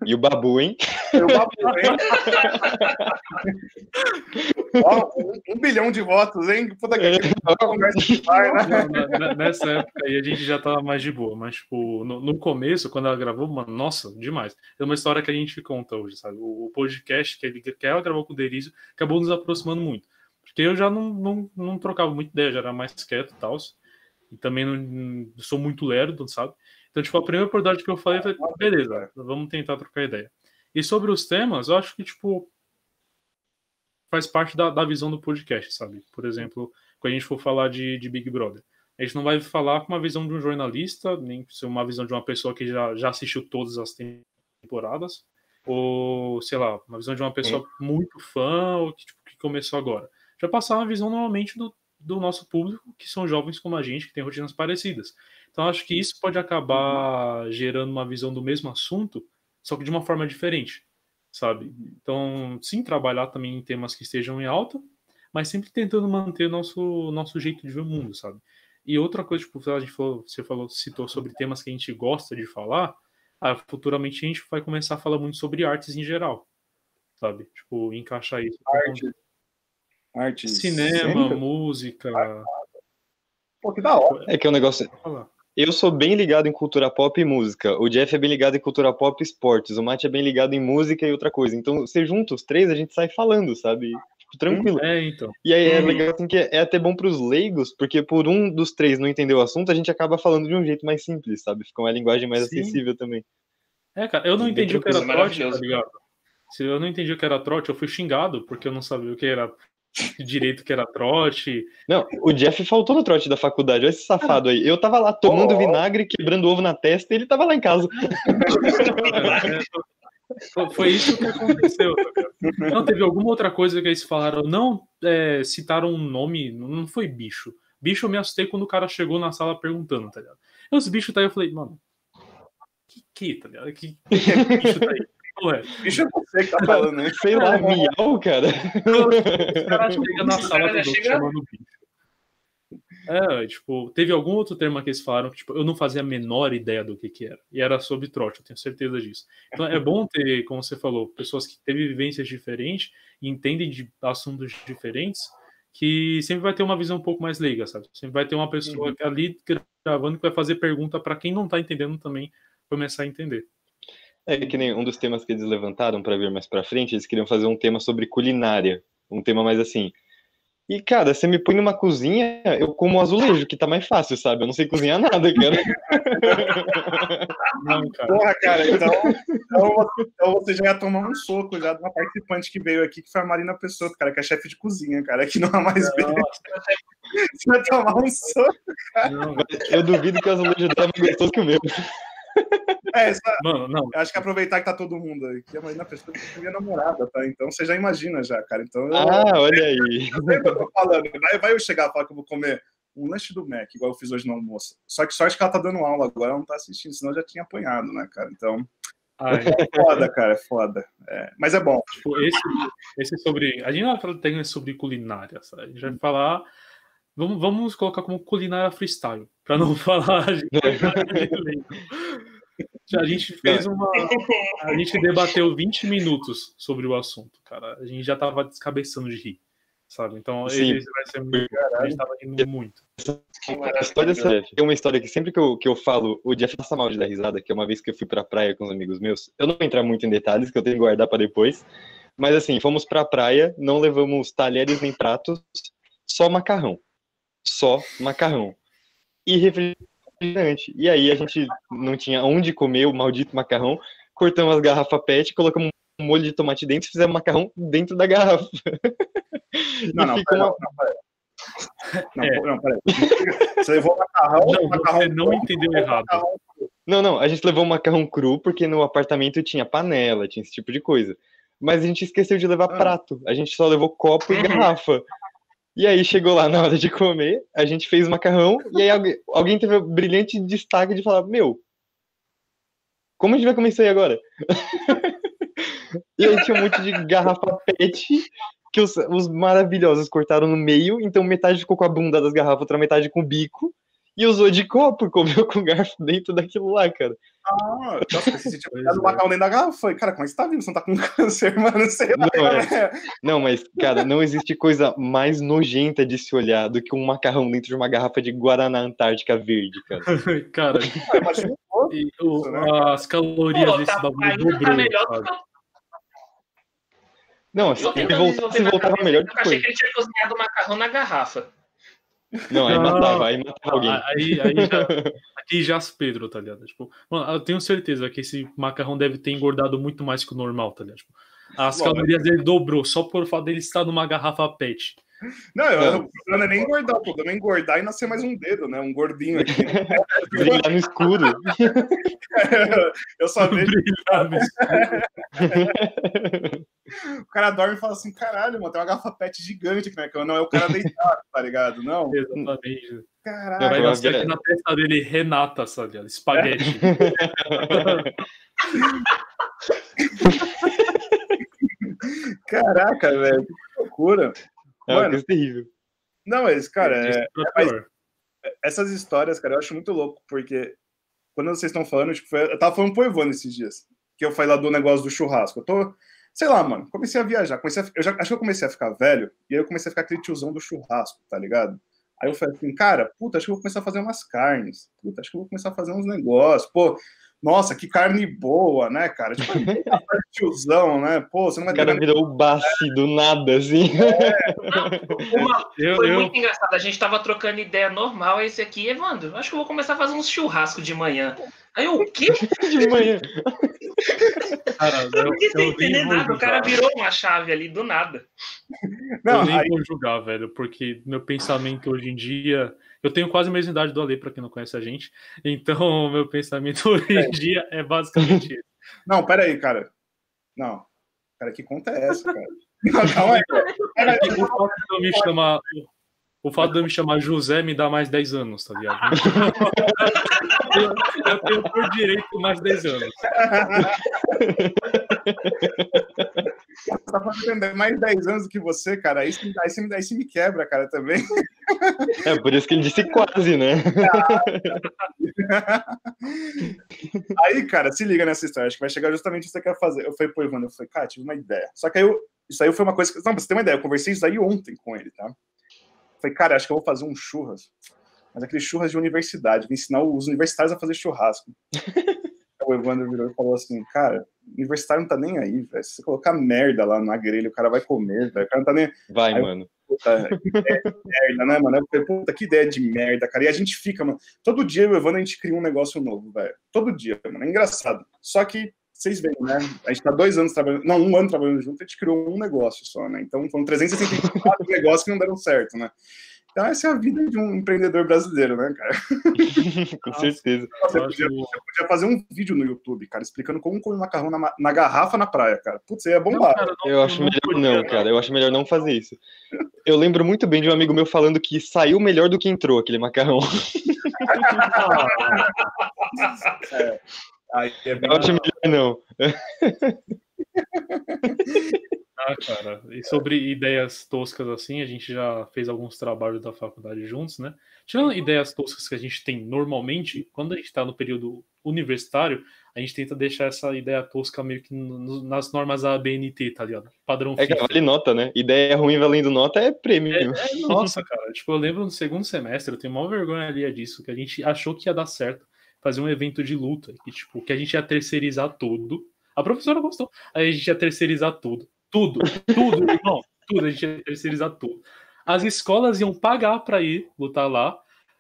E o Babu, hein? E o Babu, hein? (laughs) Ó, um, um, bilhão de votos, hein? Puta que (laughs) né? Nessa época aí a gente já tava mais de boa, mas tipo, no, no, começo, quando ela gravou, mano, nossa, demais. É uma história que a gente conta hoje, sabe? O, o podcast que, ele, que ela gravou com o Derizio acabou nos aproximando muito. Porque eu já não, não, não trocava muita ideia, já era mais quieto e tal. E também não, sou muito lerdo, sabe? Então, tipo, a primeira oportunidade que eu falei foi, beleza, vamos tentar trocar ideia. E sobre os temas, eu acho que, tipo, faz parte da, da visão do podcast, sabe? Por exemplo, quando a gente for falar de, de Big Brother, a gente não vai falar com uma visão de um jornalista, nem ser uma visão de uma pessoa que já, já assistiu todas as temporadas, ou, sei lá, uma visão de uma pessoa muito fã, ou que, tipo, que começou agora. Já passar uma visão normalmente do, do nosso público, que são jovens como a gente, que tem rotinas parecidas. Então, acho que isso pode acabar gerando uma visão do mesmo assunto, só que de uma forma diferente, sabe? Então, sim, trabalhar também em temas que estejam em alta, mas sempre tentando manter nosso nosso jeito de ver o mundo, sabe? E outra coisa, tipo, a gente falou, você falou, citou sobre temas que a gente gosta de falar, ah, futuramente a gente vai começar a falar muito sobre artes em geral, sabe? Tipo, encaixar isso. Arte, arte cinema, música. Pô, que da hora. É que é um negócio. Eu sou bem ligado em cultura pop e música. O Jeff é bem ligado em cultura pop e esportes. O Matt é bem ligado em música e outra coisa. Então, você junta os três, a gente sai falando, sabe? Tipo, tranquilo. É, então. E aí é legal assim que é até bom pros leigos, porque por um dos três não entender o assunto, a gente acaba falando de um jeito mais simples, sabe? Fica uma linguagem mais Sim. acessível também. É, cara, eu não entendi o que era trote, tá ligado? Se eu não entendi o que era trote, eu fui xingado, porque eu não sabia o que era (laughs) direito que era trote. Não, o Jeff faltou no trote da faculdade, olha esse safado aí. Eu tava lá tomando oh. vinagre, quebrando ovo na testa, e ele tava lá em casa. (laughs) Foi isso que aconteceu. Não teve alguma outra coisa que eles falaram. Não é, citaram um nome, não foi bicho. Bicho eu me assustei quando o cara chegou na sala perguntando, tá ligado? E os bichos tá aí, eu falei, mano, que que, tá ligado? Que, que bicho tá aí? Ué, bicho é você que tá falando, né? Sei lá, miau, cara. Os caras chegam na sala do chamando bicho. É, tipo, teve algum outro termo que eles falaram que tipo, eu não fazia a menor ideia do que, que era. E era sobre trote, eu tenho certeza disso. Então é bom ter, como você falou, pessoas que têm vivências diferentes e entendem de assuntos diferentes, que sempre vai ter uma visão um pouco mais leiga, sabe? Sempre vai ter uma pessoa uhum. ali gravando que vai fazer pergunta para quem não tá entendendo também começar a entender. É que nem um dos temas que eles levantaram para ver mais para frente, eles queriam fazer um tema sobre culinária, um tema mais assim, e, cara, você me põe numa cozinha, eu como azulejo, que tá mais fácil, sabe? Eu não sei cozinhar nada, cara. Não, cara. Porra, cara, então, então, então, você já ia tomar um soco já de uma participante que veio aqui, que foi a Marina Pessoa, cara, que é chefe de cozinha, cara, que não é mais bem. Você vai tomar um soco, cara. Não, eu duvido que o azulejo dela é mais gostoso que o meu. É, essa, Mano, não. Eu acho que aproveitar que tá todo mundo aí. Que a Marina Pessoa é minha namorada, tá? Então você já imagina já, cara. Então, eu, ah, olha aí. Eu tô falando. Vai, vai eu chegar e falar que eu vou comer um lanche do Mac, igual eu fiz hoje no almoço. Só que sorte que ela tá dando aula agora, ela não tá assistindo, senão eu já tinha apanhado, né, cara? Então. Ai. É foda, cara, é foda. É, mas é bom. Tipo, esse, esse sobre. A gente não vai falar sobre culinária, sabe? A gente vai falar. Vamos, vamos colocar como culinária freestyle, para não (laughs) falar de A gente fez uma. A gente debateu 20 minutos sobre o assunto, cara. A gente já tava descabeçando de rir, sabe? Então, Sim. esse vai ser muito. A gente tava rindo muito. A história tem uma história que sempre que eu, que eu falo, o Jeff passa mal de dar risada, que é uma vez que eu fui pra praia com os amigos meus. Eu não vou entrar muito em detalhes, que eu tenho que guardar para depois. Mas assim, fomos pra praia, não levamos talheres nem pratos, só macarrão. Só macarrão. E refrigerante refrigerante. E aí a gente não tinha onde comer o maldito macarrão, cortamos as garrafas PET, colocamos um molho de tomate dentro e fizemos macarrão dentro da garrafa. (laughs) Não, não, pera, uma... não, pera. Não, é. não, peraí. Você levou macarrão. Não, macarrão você não entendeu errado. Não, não, a gente levou macarrão cru porque no apartamento tinha panela, tinha esse tipo de coisa. Mas a gente esqueceu de levar ah. prato. A gente só levou copo e uhum. garrafa. E aí chegou lá na hora de comer, a gente fez macarrão, e aí alguém, alguém teve o brilhante destaque de falar, meu, como a gente vai comer isso aí agora? (laughs) e aí tinha um monte de garrafa pet que os, os maravilhosos cortaram no meio, então metade ficou com a bunda das garrafas, outra metade com o bico, e usou de copo, comeu com garfo dentro daquilo lá, cara. Ah, nossa, você sentiu o macarrão dentro da garrafa. Cara, como é que você tá vivo? Você não tá com (laughs) câncer, mano? Sei lá. Não, é. não, mas, cara, não existe coisa mais nojenta de se olhar do que um macarrão dentro de uma garrafa de Guaraná Antártica verde, cara. (laughs) cara, ah, imagina e, o, né? as calorias Pô, desse tá, bagulho dobrou, tá não, assim, se, voltar, se voltava melhor depois. Eu achei que ele tinha cozinhado macarrão na garrafa. Não, aí matava, aí matava alguém. Aí, aí já, aqui já Pedro, tá ligado? Tipo, mano, eu tenho certeza que esse macarrão deve ter engordado muito mais que o normal, tá ligado? Tipo, as Bom, calorias dele dobrou só por fato dele estar numa garrafa PET. Não, eu, o problema é nem engordar, o problema é engordar e nascer mais um dedo, né? Um gordinho aqui. (laughs) Brilhar no escuro. (laughs) eu só (laughs) vejo. Brilhar no escuro. o cara dorme e fala assim: caralho, mano, tem uma garrafa pet gigante aqui na cama. Não é o cara deitado, tá ligado? Não. Exatamente. Caralho. Vai dar certo na testa dele, Renata, sabe? Espaguete. Caraca, velho, que loucura. É uma coisa terrível. Não, mas, cara, é, é, essas histórias, cara, eu acho muito louco, porque quando vocês estão falando, tipo, eu tava falando pro Evandro esses dias, que eu falei lá do negócio do churrasco. Eu tô, sei lá, mano, comecei a viajar, comecei a, eu já, acho que eu comecei a ficar velho, e aí eu comecei a ficar aquele tiozão do churrasco, tá ligado? Aí eu falei assim, cara, puta, acho que eu vou começar a fazer umas carnes, puta, acho que eu vou começar a fazer uns negócios, pô, nossa, que carne boa, né, cara? Tipo, (laughs) tiozão, né? Pô, você não vai O cara virou o Bassi do nada, assim. É. (laughs) Uma, eu, foi eu... muito engraçado. A gente tava trocando ideia normal. Esse aqui, Evandro, acho que eu vou começar a fazer uns churrasco de manhã. Aí eu, o quê? (laughs) De manhã. Cara, eu, não quis entender nada. Julgar. O cara virou uma chave ali do nada. Não, eu nem aí... vou julgar, velho, porque meu pensamento hoje em dia eu tenho quase a mesma idade do Ale, para quem não conhece a gente. Então, (laughs) meu pensamento hoje em dia é basicamente isso. Não, pera aí, cara. Não. Cara, que conta é essa, cara? (laughs) Não, calma aí. O fato de eu me chamar, o fato de eu me chamar José me dá mais 10 anos, tá ligado? eu, (laughs) eu tenho por direito mais 10 anos. Tá fazendo mais 10 anos do que você, cara. Aí, aí, aí, aí você me quebra, cara, também. É por isso que ele disse quase, né? (laughs) aí, cara, se liga nessa história. Acho que vai chegar justamente o que você quer fazer. Eu falei, pô, Ivana, eu falei, cara, tive uma ideia. Só que aí eu, isso aí foi uma coisa que. Não, pra você ter uma ideia, eu conversei isso aí ontem com ele, tá? falei, cara, acho que eu vou fazer um churras. Mas aquele churras de universidade, vou ensinar os universitários a fazer churrasco. O Evandro virou e falou assim, cara, universitário não tá nem aí, velho. Se você colocar merda lá na grelha, o cara vai comer, velho. O cara não tá nem. Vai, aí, mano. Puta, que ideia de merda, né, mano? Eu falei, puta, que ideia de merda, cara. E a gente fica, mano. Todo dia, o Evandro, a gente cria um negócio novo, velho. Todo dia, mano. É engraçado. Só que, vocês veem, né? A gente tá dois anos trabalhando, não, um ano trabalhando junto, a gente criou um negócio só, né? Então foram 364 (laughs) negócios que não deram certo, né? Então, essa é a vida de um empreendedor brasileiro, né, cara? (laughs) Com certeza. Você podia, você podia, fazer um vídeo no YouTube, cara, explicando como comer macarrão na, na garrafa na praia, cara. Putz, ia bombar. Não, cara, não, eu acho melhor não, não, cara. Eu acho melhor não fazer isso. Eu lembro muito bem de um amigo meu falando que saiu melhor do que entrou aquele macarrão. (laughs) é. Aí é eu acho melhor não. (laughs) Ah, cara, e sobre ideias toscas assim, a gente já fez alguns trabalhos da faculdade juntos, né? Tirando ideias toscas que a gente tem normalmente, quando a gente está no período universitário, a gente tenta deixar essa ideia tosca meio que no, nas normas ABNT, tá ligado? Padrão É que vale nota, né? Ideia ruim valendo nota é prêmio. É, é, (laughs) nossa, cara. tipo, eu lembro no segundo semestre, eu tenho maior vergonha ali disso, que a gente achou que ia dar certo fazer um evento de luta, que, tipo, que a gente ia terceirizar tudo. A professora gostou. Aí a gente ia terceirizar tudo. Tudo, tudo, irmão. Tudo, a gente ia terceirizar tudo. As escolas iam pagar pra ir lutar lá.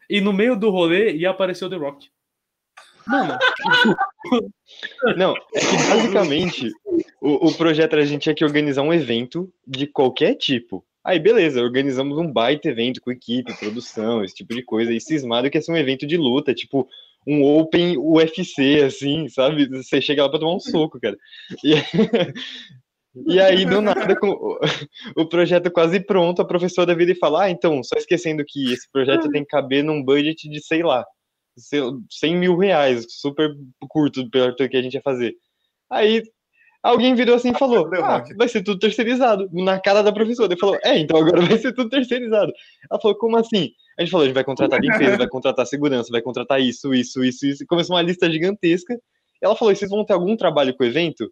E no meio do rolê ia aparecer o The Rock. Mano. (laughs) Não, é que basicamente o, o projeto a gente tinha que organizar um evento de qualquer tipo. Aí, beleza, organizamos um baita evento com equipe, produção, esse tipo de coisa. E cismado que ia ser um evento de luta, tipo um Open UFC, assim, sabe? Você chega lá pra tomar um soco, cara. E, e aí, do nada, com (laughs) o projeto quase pronto, a professora vira e fala: Ah, então, só esquecendo que esse projeto tem que caber num budget de, sei lá, 100 mil reais, super curto pelo que a gente ia fazer. Aí alguém virou assim e falou: ah, vai ser tudo terceirizado. Na cara da professora. Ele falou: é, então agora vai ser tudo terceirizado. Ela falou: como assim? A gente falou: a gente vai contratar limpeza, vai contratar segurança, vai contratar isso, isso, isso, isso. Começou uma lista gigantesca. Ela falou: vocês vão ter algum trabalho com o evento?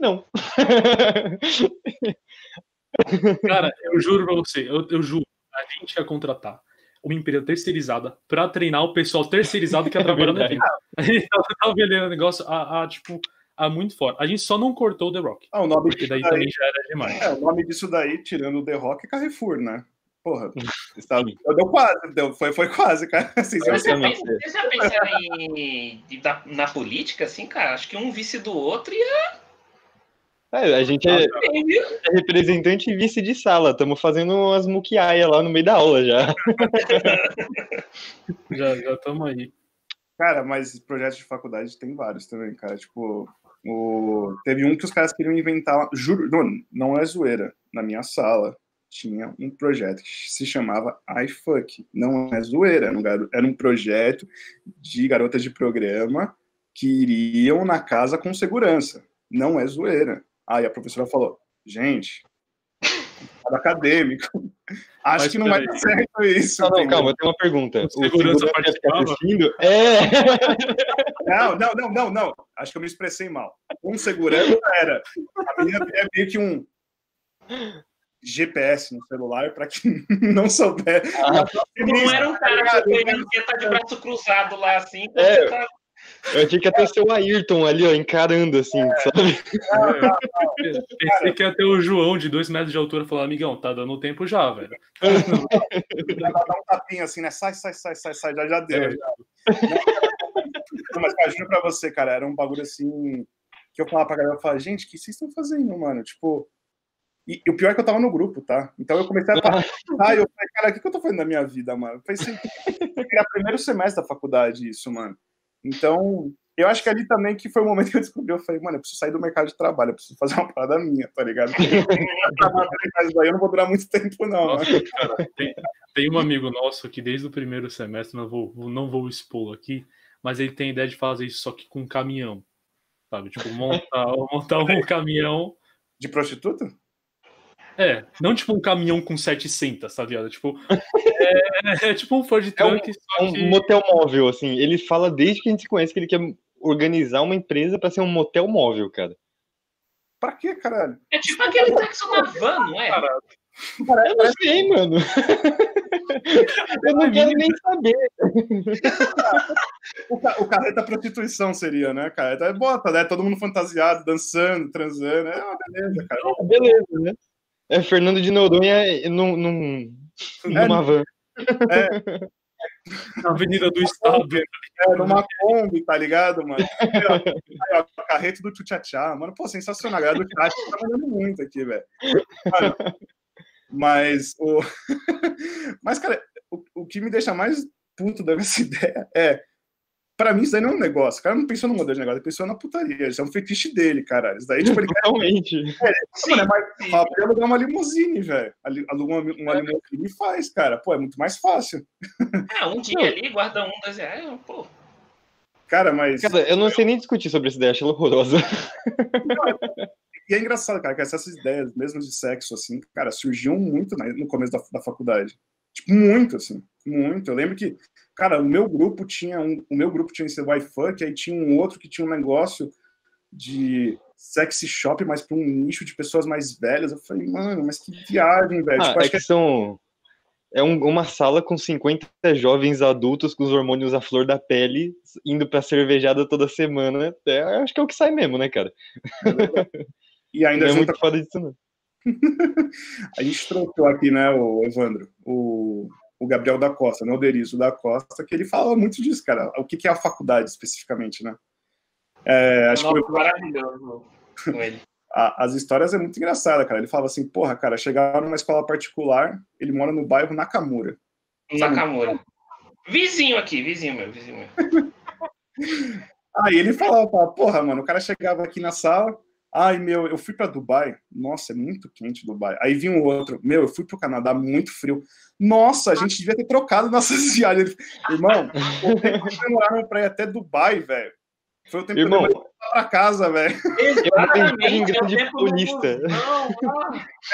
Não. (laughs) Cara, eu juro pra você, eu, eu juro, a gente ia contratar uma empresa terceirizada para treinar o pessoal terceirizado que ia (laughs) trabalhar no evento. A gente tava (laughs) vendendo o negócio a, a, tipo, a muito fora. A gente só não cortou o The Rock. Ah, o nome porque daí, daí, também já era demais. É, o nome disso daí, tirando o The Rock, é Carrefour, né? Porra, está, deu quase, deu, foi, foi quase, cara. Assim, Vocês já, já pensaram em, na política, assim, cara? Acho que um vice do outro ia é, a gente é, é, representante e vice de sala. Estamos fazendo umas muquiaia lá no meio da aula já. (laughs) já estamos aí. Cara, mas projetos de faculdade tem vários também, cara. Tipo, O... Teve um que os caras queriam inventar, juro, não, não é zoeira, na minha sala tinha um projeto que se chamava iFuck. Não é zoeira, era um, era um projeto de garotas de programa que iriam na casa com segurança. Não é zoeira. Aí a professora falou, gente, acadêmico. Acho Mas, que não vai dar certo isso. Não, não, calma, eu tenho uma pergunta. O segurança, o participava? Assistindo? É. Não, não, não, não, não. Acho que eu me expressei mal. Um segurança era. A menina é meio que um GPS no celular para quem (laughs) não souber. Ah, não era um cara que ia estar de braço cruzado lá assim. É. Tá... Eu achei que ia ter seu Ayrton ali, ó, encarando assim, é. sabe? Não, não, não. Pensei que ia ter o João de dois metros de altura falando, amigão, tá dando tempo já, velho. Já dá um tapinha assim, né? Sai, sai, sai, sai, sai, já, já deu. É. Já. Não, mas imagina pra você, cara, era um bagulho assim que eu falava pra galera, eu falava, gente, o que vocês estão fazendo, mano? Tipo, e, e, o pior é que eu tava no grupo, tá? Então eu comecei a falar, ah, (laughs) eu falei, cara, o que, que eu tô fazendo na minha vida, mano? Eu pensei, era o primeiro semestre da faculdade isso, mano. Então, eu acho que ali também que foi o momento que eu descobri, eu falei, mano, eu preciso sair do mercado de trabalho, eu preciso fazer uma parada minha, tá ligado? eu não vou durar muito tempo, não. Nossa, cara, tem, tem, um amigo nosso que desde o primeiro semestre, não vou, não vou expor aqui, mas ele tem ideia de fazer isso só que com um caminhão, sabe? Tipo, montar, montar um caminhão... De prostituta? É, não tipo um caminhão com 700, tá ligado? Tipo, (laughs) é, é tipo um Ford Truck. É um, um, motel móvel, assim. Ele fala desde que a gente se conhece que ele quer organizar uma empresa para ser um motel móvel, cara. Pra quê, caralho? É tipo aquele táxi na van, não é? Caralho. Eu não sei, mano. (laughs) Eu não quero nem saber. (laughs) O, o carreta prostituição seria, né, cara? É bota, né? Todo mundo fantasiado, dançando, transando. É uma beleza, cara. É, beleza, né? É Fernando de Noronha num, num, numa van. É. Na Avenida do Estado. É, numa Kombi, tá ligado, mano? Aí, ó, carreto do Tchutchá. Mano, pô, sensacional. A galera do chat tá trabalhando muito aqui, velho. Mas, o... (laughs) Mas, cara, o, o que me deixa mais puto dessa (laughs) ideia é Pra mim, isso daí não é um negócio. O cara não pensou no modelo de negócio, ele pensou na putaria. Isso é um fetiche dele, cara. Isso daí, tipo, ele (laughs) Totalmente. É, sim, mano, é mais fácil alugar uma limusine, velho. Aluga uma, uma é. limusine e faz, cara. Pô, é muito mais fácil. É, um dia ali, guarda um, dois reais, pô. Cara, mas. Cara, eu não sei nem discutir sobre essa ideia, acho horrorosa. (laughs) e é engraçado, cara, que essas ideias, mesmo de sexo, assim, cara, surgiam muito no começo da, da faculdade. Tipo, muito, assim. Muito. Eu lembro que Cara, o meu grupo tinha um, o meu grupo tinha esse Wi-Fi, que aí tinha um outro que tinha um negócio de sexy shop, mas para um nicho de pessoas mais velhas. Eu falei, mano, mas que viagem, velho. Ah, tipo, é que, que são é um, uma sala com 50 jovens adultos com os hormônios à flor da pele, indo pra cervejada toda semana. É, acho que é o que sai mesmo, né, cara? (laughs) E ainda não é muito foda disso, não. (laughs) a gente trocou aqui, né, o Evandro, o, o Gabriel da Costa, né, o Derizo da Costa, que ele fala muito disso, cara. O que, que é a faculdade especificamente, né? É, acho Nossa, que maravilhoso com ele. (laughs) As histórias é muito engraçada, cara. Ele fala assim, porra, cara, chegar numa escola particular, ele mora no bairro Nakamura. Nakamura. Vizinho aqui, vizinho meu, vizinho meu. (laughs) Aí ele falava, porra, mano, o cara chegava aqui na sala, Ai, meu, eu fui para Dubai. Nossa, é muito quente Dubai. Aí vinha um outro. Meu, eu fui para o Canadá, muito frio. Nossa, a gente devia ter trocado (laughs) nossas viagens. Irmão, que demoraram para ir até Dubai, velho. Foi o tempo Irmão, que eu para casa, velho. Exatamente, é de turista.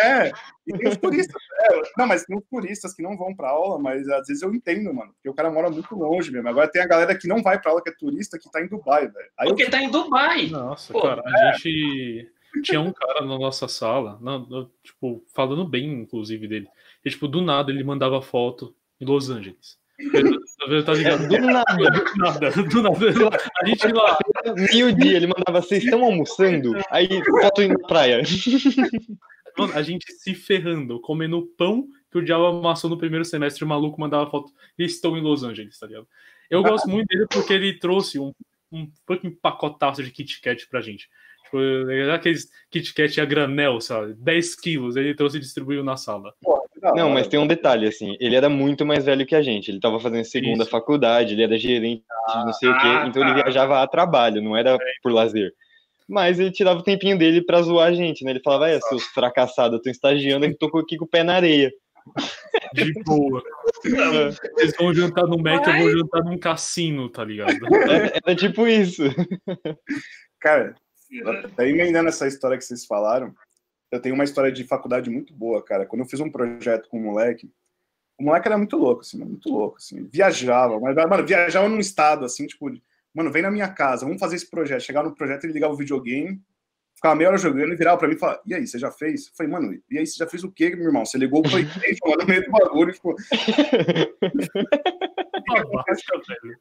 É, e tem os turistas. É, não, mas tem os turistas que não vão para aula, mas às vezes eu entendo, mano. Porque o cara mora muito longe mesmo. Agora tem a galera que não vai para aula, que é turista, que tá em Dubai, velho. Porque eu... tá em Dubai. Nossa, Pô, cara, a é. gente tinha um cara na nossa sala, não, tipo, falando bem, inclusive, dele. E, tipo, do nada ele mandava foto em Los Angeles. Tá ligado? É, do nada. Do nada, do nada. A gente lá. Meio dia, ele mandava, vocês estão almoçando? Aí, foto indo na praia. Mano, a gente se ferrando, comendo pão que o diabo amassou no primeiro semestre, o maluco mandava foto, estou em Los Angeles, tá ligado? Eu gosto muito dele porque ele trouxe um, um fucking pacotaço de Kit Kat pra gente. Tipo, aqueles Kit Kat a granel, sabe? 10 quilos, ele trouxe e distribuiu na sala. Não, mas tem um detalhe, assim, ele era muito mais velho que a gente, ele tava fazendo segunda Isso. faculdade, ele era gerente de não sei ah, o quê, então tá. ele viajava a trabalho, não era por lazer. Mas ele tirava o tempinho dele pra zoar a gente, né? Ele falava, é, seus fracassados, eu tô estagiando aqui, tô aqui com o pé na areia. De boa. É. Eles vão jantar no Mac, eu vou jantar num cassino, tá ligado? Era, era tipo isso. Cara, daí emendando essa história que vocês falaram, eu tenho uma história de faculdade muito boa, cara. Quando eu fiz um projeto com um moleque, o moleque era muito louco, assim, muito louco, assim. Viajava, mas, mano, viajava num estado, assim, tipo, mano, vem na minha casa, vamos fazer esse projeto. Chegar no projeto, ele ligava o videogame, ficava meia hora jogando e virava pra mim e falava, e aí, você já fez? Eu falei, mano, e aí, você já fez o quê, meu irmão? Você ligou o PlayStation lá (laughs) no meio do bagulho, tipo... (laughs)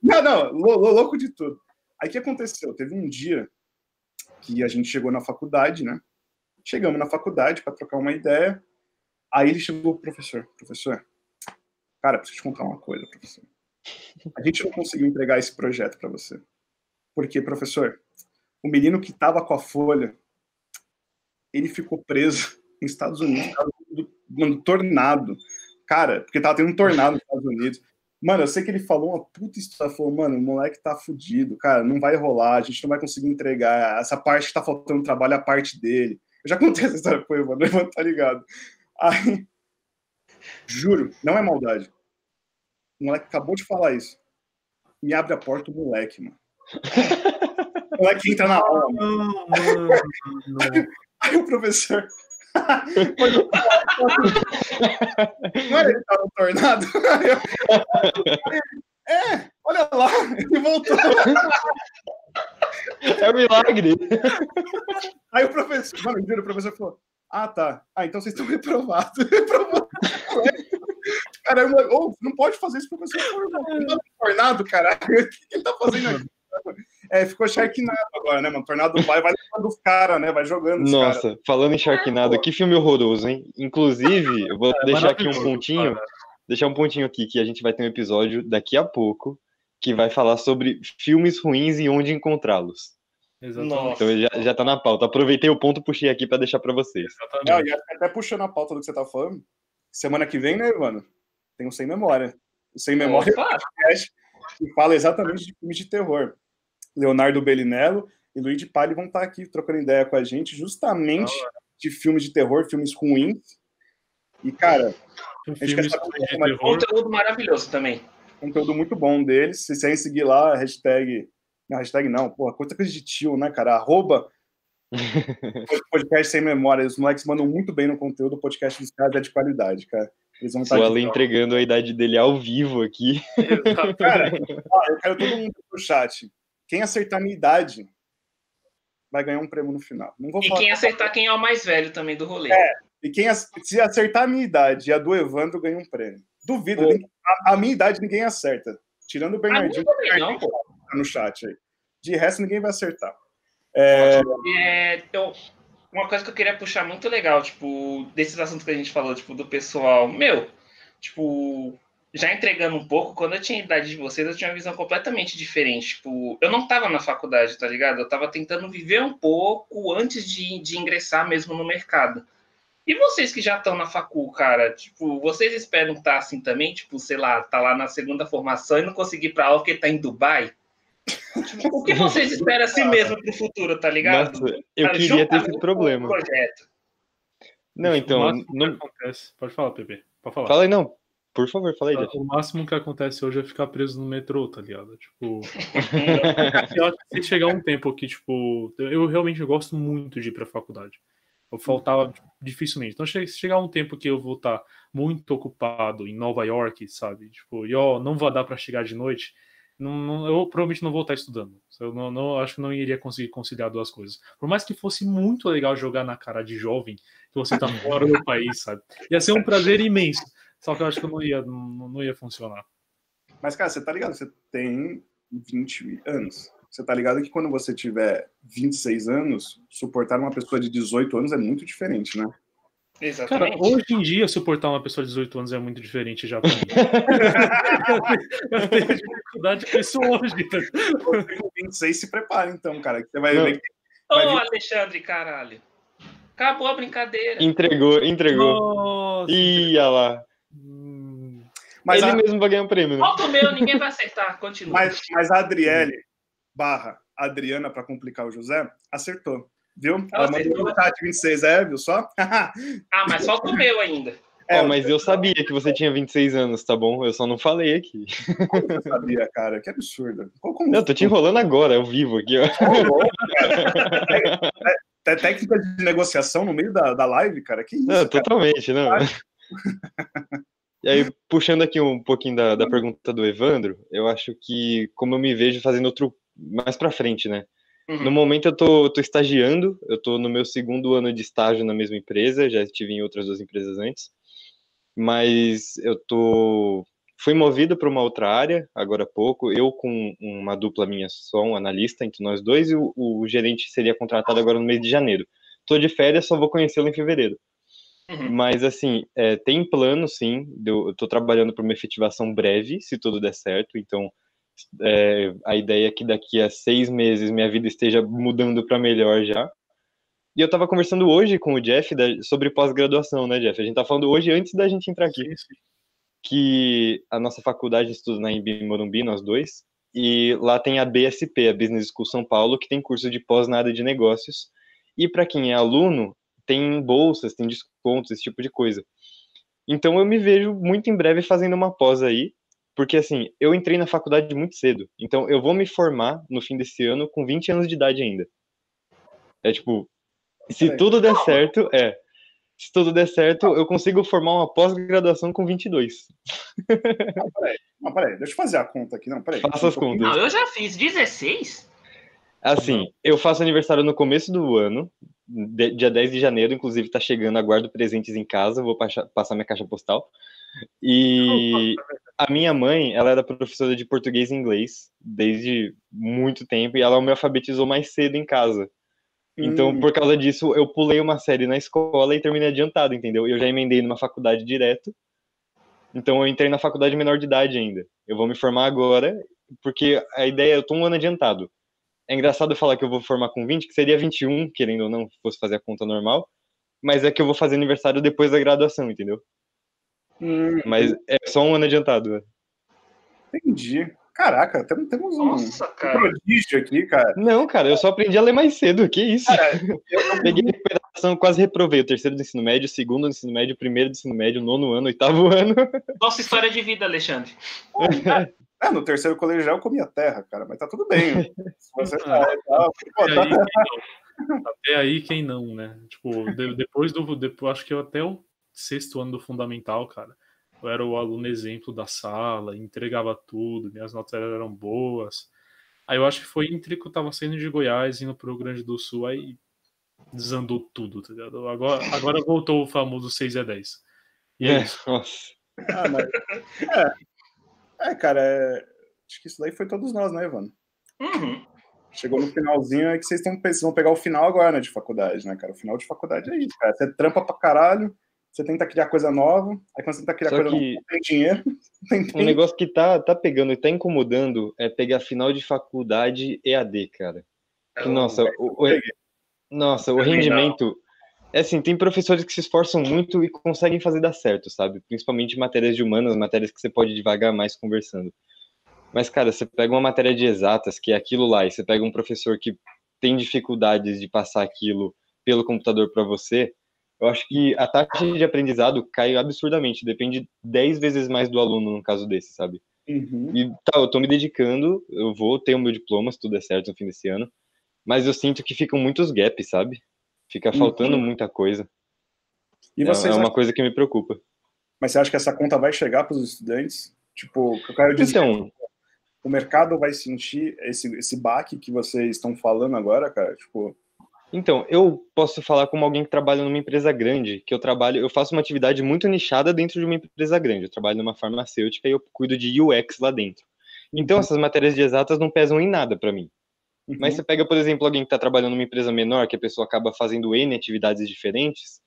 não, não, louco de tudo. Aí o que aconteceu? Teve um dia que a gente chegou na faculdade, né? Chegamos na faculdade para trocar uma ideia. Aí ele chegou pro professor, professor, cara, preciso te contar uma coisa, professor. A gente não conseguiu entregar esse projeto para você. Porque, professor, o menino que estava com a folha, ele ficou preso nos Estados Unidos, tornado. Cara, porque tava tendo um tornado nos Estados Unidos. Mano, eu sei que ele falou uma puta história. Falou, mano, o moleque tá fudido, cara, não vai rolar, a gente não vai conseguir entregar. Essa parte que tá faltando trabalho é a parte dele. Eu já contei essa história pro Evandro, o (laughs) tá ligado. Aí, juro, não é maldade. O moleque acabou de falar isso. Me abre a porta o moleque, mano. O moleque entra na aula. Não, não. Aí o professor. (laughs) Não era ele que tava no tornado? (laughs) É, olha lá, ele voltou. É um milagre. Aí o professor, mano, o professor falou: Ah, tá. Ah, então vocês estão reprovados. (laughs) Reprovado. Caramba, oh, não pode fazer isso, professor. Não tá tornado, caralho. (laughs) O que ele tá fazendo aqui? É, ficou Sharknado agora, né, mano? Tornado vai, vai levando os caras, né? Vai jogando. Nossa, cara. falando em Sharknado, que filme horroroso, hein? Inclusive, eu vou é, deixar aqui um pontinho. Cara. Deixar um pontinho aqui que a gente vai ter um episódio daqui a pouco que vai falar sobre filmes ruins e onde encontrá-los. Exatamente. Então já, já tá na pauta. Aproveitei o ponto, puxei aqui para deixar para vocês. Não, e até puxando a pauta do que você tá falando, semana que vem, né, mano? Tem um Sem Memória. O Sem Memória é um que fala exatamente de filmes de terror. Leonardo Bellinello e Luigi Palli vão estar aqui trocando ideia com a gente, justamente de filmes de terror, filmes ruins. E, cara, a gente quer saber um mais... Conteúdo maravilhoso também. Conteúdo muito bom deles. Se quiserem seguir lá, hashtag. Não, hashtag não, porra, coisa de tio, né, cara? Arroba (laughs) podcast sem memória. Os moleques mandam muito bem no conteúdo, o podcast dos caras é de qualidade, cara. Eles vão estar. Entregando a idade dele ao vivo aqui. cara, ó, eu quero todo mundo no chat. Quem acertar a minha idade vai ganhar um prêmio no final. Não vou e falar quem acertar quem é o mais velho também do rolê. É, e quem se acertar a minha idade e a do Evandro ganha um prêmio. Duvido, a, a, minha idade ninguém acerta. Tirando o Bernardinho que não, tá no chat aí. De resto, ninguém vai acertar. É... É, eu, uma coisa que eu queria puxar muito legal, tipo, desses assuntos que a gente falou, tipo, do pessoal, meu, tipo, já entregando um pouco, quando eu tinha a idade de vocês, eu tinha uma visão completamente diferente. Tipo, eu não estava na faculdade, tá ligado? Eu estava tentando viver um pouco antes de, de ingressar mesmo no mercado. E vocês que já estão na facul, cara, tipo, vocês esperam estar tá assim também? Tipo, sei lá, tá lá na segunda formação e não conseguir para aula porque tá em Dubai? Tipo, o que vocês esperam assim mesmo pro futuro, tá ligado? Nossa, eu cara, queria ter esse problema. Projeto. Não, então. Não... Acontece. Pode falar, Pepe. Pode falar. Fala aí, não. Por favor, fala aí. O máximo que acontece hoje é ficar preso no metrô, tá ligado? Tipo. (laughs) eu acho que se chegar um tempo que, tipo. Eu realmente gosto muito de ir pra faculdade. Eu faltava dificilmente. Então, chegar um tempo que eu vou estar muito ocupado em Nova York, sabe? Tipo, e ó, não vai dar para chegar de noite. Não, não, eu provavelmente não vou estar estudando. Eu não, não, acho que não iria conseguir conciliar duas coisas. Por mais que fosse muito legal jogar na cara de jovem, que você tá fora do país, sabe? Ia ser um prazer imenso. Só que eu acho que não ia, não, não ia funcionar. Mas, cara, você tá ligado? Você tem 20 anos. Você tá ligado que quando você tiver 26 anos, suportar uma pessoa de 18 anos é muito diferente, né? Exatamente. Cara, hoje em dia, suportar uma pessoa de 18 anos é muito diferente já pra mim. (laughs) eu tenho dificuldade com isso hoje. Com 26, se prepara, então, cara. Que você vai ver. Ô, oh, Alexandre, caralho. Acabou a brincadeira. Entregou, entregou. Nossa, Ia lá. Mas Ele a... mesmo vai ganhar um prêmio. Né? Falta o meu, ninguém vai acertar. Continua. Mas, mas a Adriele barra Adriana para complicar o José, acertou. Viu? Ela mandou no chat 26, é, viu só? (laughs) ah, mas falta o meu ainda. É, oh, mas eu sabia que você tinha 26 anos, tá bom? Eu só não falei aqui. Como você sabia, cara? Que absurdo. Como... Não, tô te enrolando agora, ao vivo aqui, ó. É, é, técnica de negociação no meio da, da live, cara? Que isso? Não, totalmente, não. E aí, puxando aqui um pouquinho da, da pergunta do Evandro, eu acho que, como eu me vejo fazendo outro mais para frente, né? Uhum. No momento eu tô, tô estagiando, eu tô no meu segundo ano de estágio na mesma empresa, já estive em outras duas empresas antes, mas eu tô fui movido para uma outra área agora há pouco, eu com uma dupla minha só, um analista entre nós dois, e o, o gerente seria contratado agora no mês de janeiro. Tô de férias, só vou conhecê-lo em fevereiro. Uhum. Mas, assim, é, tem plano, sim. Eu estou trabalhando para uma efetivação breve, se tudo der certo. Então, é, a ideia é que daqui a seis meses minha vida esteja mudando para melhor já. E eu estava conversando hoje com o Jeff da, sobre pós-graduação, né, Jeff? A gente tá falando hoje antes da gente entrar aqui. Que a nossa faculdade estuda na Embi Morumbi, nós dois. E lá tem a BSP, a Business School São Paulo, que tem curso de pós na área de negócios. E para quem é aluno, tem bolsas, tem descontos, esse tipo de coisa. Então eu me vejo muito em breve fazendo uma pós aí, porque assim, eu entrei na faculdade muito cedo. Então eu vou me formar no fim desse ano com 20 anos de idade ainda. É tipo, se tudo der certo, é. Se tudo der certo, eu consigo formar uma pós-graduação com 22. Não, peraí. Não, peraí. Deixa eu fazer a conta aqui. Não, peraí. Faça as contas. Não, eu já fiz 16? Assim, eu faço aniversário no começo do ano, dia 10 de janeiro, inclusive tá chegando, aguardo presentes em casa, vou passar minha caixa postal. E a minha mãe, ela era professora de português e inglês desde muito tempo e ela me alfabetizou mais cedo em casa. Então, hum. por causa disso, eu pulei uma série na escola e terminei adiantado, entendeu? Eu já emendei numa faculdade direto. Então, eu entrei na faculdade menor de idade ainda. Eu vou me formar agora, porque a ideia, eu tô um ano adiantado. É engraçado falar que eu vou formar com 20, que seria 21, querendo ou não, fosse fazer a conta normal. Mas é que eu vou fazer aniversário depois da graduação, entendeu? Hum. Mas é só um ano adiantado. Né? Entendi. Caraca, temos um, Nossa, um prodígio aqui, cara. Não, cara, eu só aprendi a ler mais cedo, que isso? Cara, eu (laughs) peguei recuperação, quase reprovei o terceiro do ensino médio, segundo do ensino médio, primeiro do ensino médio, nono ano, oitavo (laughs) ano. Nossa história de vida, Alexandre. (laughs) É, no terceiro colegial eu comia terra, cara, mas tá tudo bem. Se você tá, tá, até, aí, até aí quem não, né? Tipo, depois do. Depois, acho que eu até o sexto ano do fundamental, cara. Eu era o aluno exemplo da sala, entregava tudo, minhas notas eram boas. Aí eu acho que foi entre que eu tava saindo de Goiás, indo pro Rio Grande do Sul, aí desandou tudo, tá ligado? Agora, agora voltou o famoso 6 a 10. E é, é isso. Nossa. Ah, mas... é, é, cara, é... acho que isso daí foi todos nós, né, Ivan? Uhum. Chegou no finalzinho, é que vocês estão pensando, vão pegar o final agora, né, de faculdade, né, cara? O final de faculdade é isso, cara. Você trampa pra caralho, você tenta criar coisa nova, aí quando você tenta criar Só coisa nova, tem dinheiro. (laughs) Tem um negócio que tá, tá pegando e tá incomodando é pegar final de faculdade EAD, cara. Que, nossa, o, o, nossa, o rendimento. É assim, tem professores que se esforçam muito e conseguem fazer dar certo, sabe? Principalmente matérias de humanas, matérias que você pode devagar mais conversando. Mas, cara, você pega uma matéria de exatas, que é aquilo lá, e você pega um professor que tem dificuldades de passar aquilo pelo computador para você, eu acho que a taxa de aprendizado cai absurdamente, depende 10 vezes mais do aluno no caso desse, sabe? Uhum. E tá, eu tô me dedicando, eu vou ter o meu diploma se tudo der certo no fim desse ano, mas eu sinto que ficam muitos gaps, sabe? Fica faltando uhum. muita coisa. E é, é uma coisa que me preocupa. Mas você acha que essa conta vai chegar para os estudantes? Tipo, eu quero dizer, então, o mercado vai sentir esse, esse baque que vocês estão falando agora, cara? Tipo, então, eu posso falar como alguém que trabalha numa empresa grande, que eu trabalho, eu faço uma atividade muito nichada dentro de uma empresa grande. Eu trabalho numa farmacêutica e eu cuido de UX lá dentro. Então, uhum. essas matérias de exatas não pesam em nada para mim. Uhum. Mas você pega, por exemplo, alguém que está trabalhando numa empresa menor, que a pessoa acaba fazendo N atividades diferentes,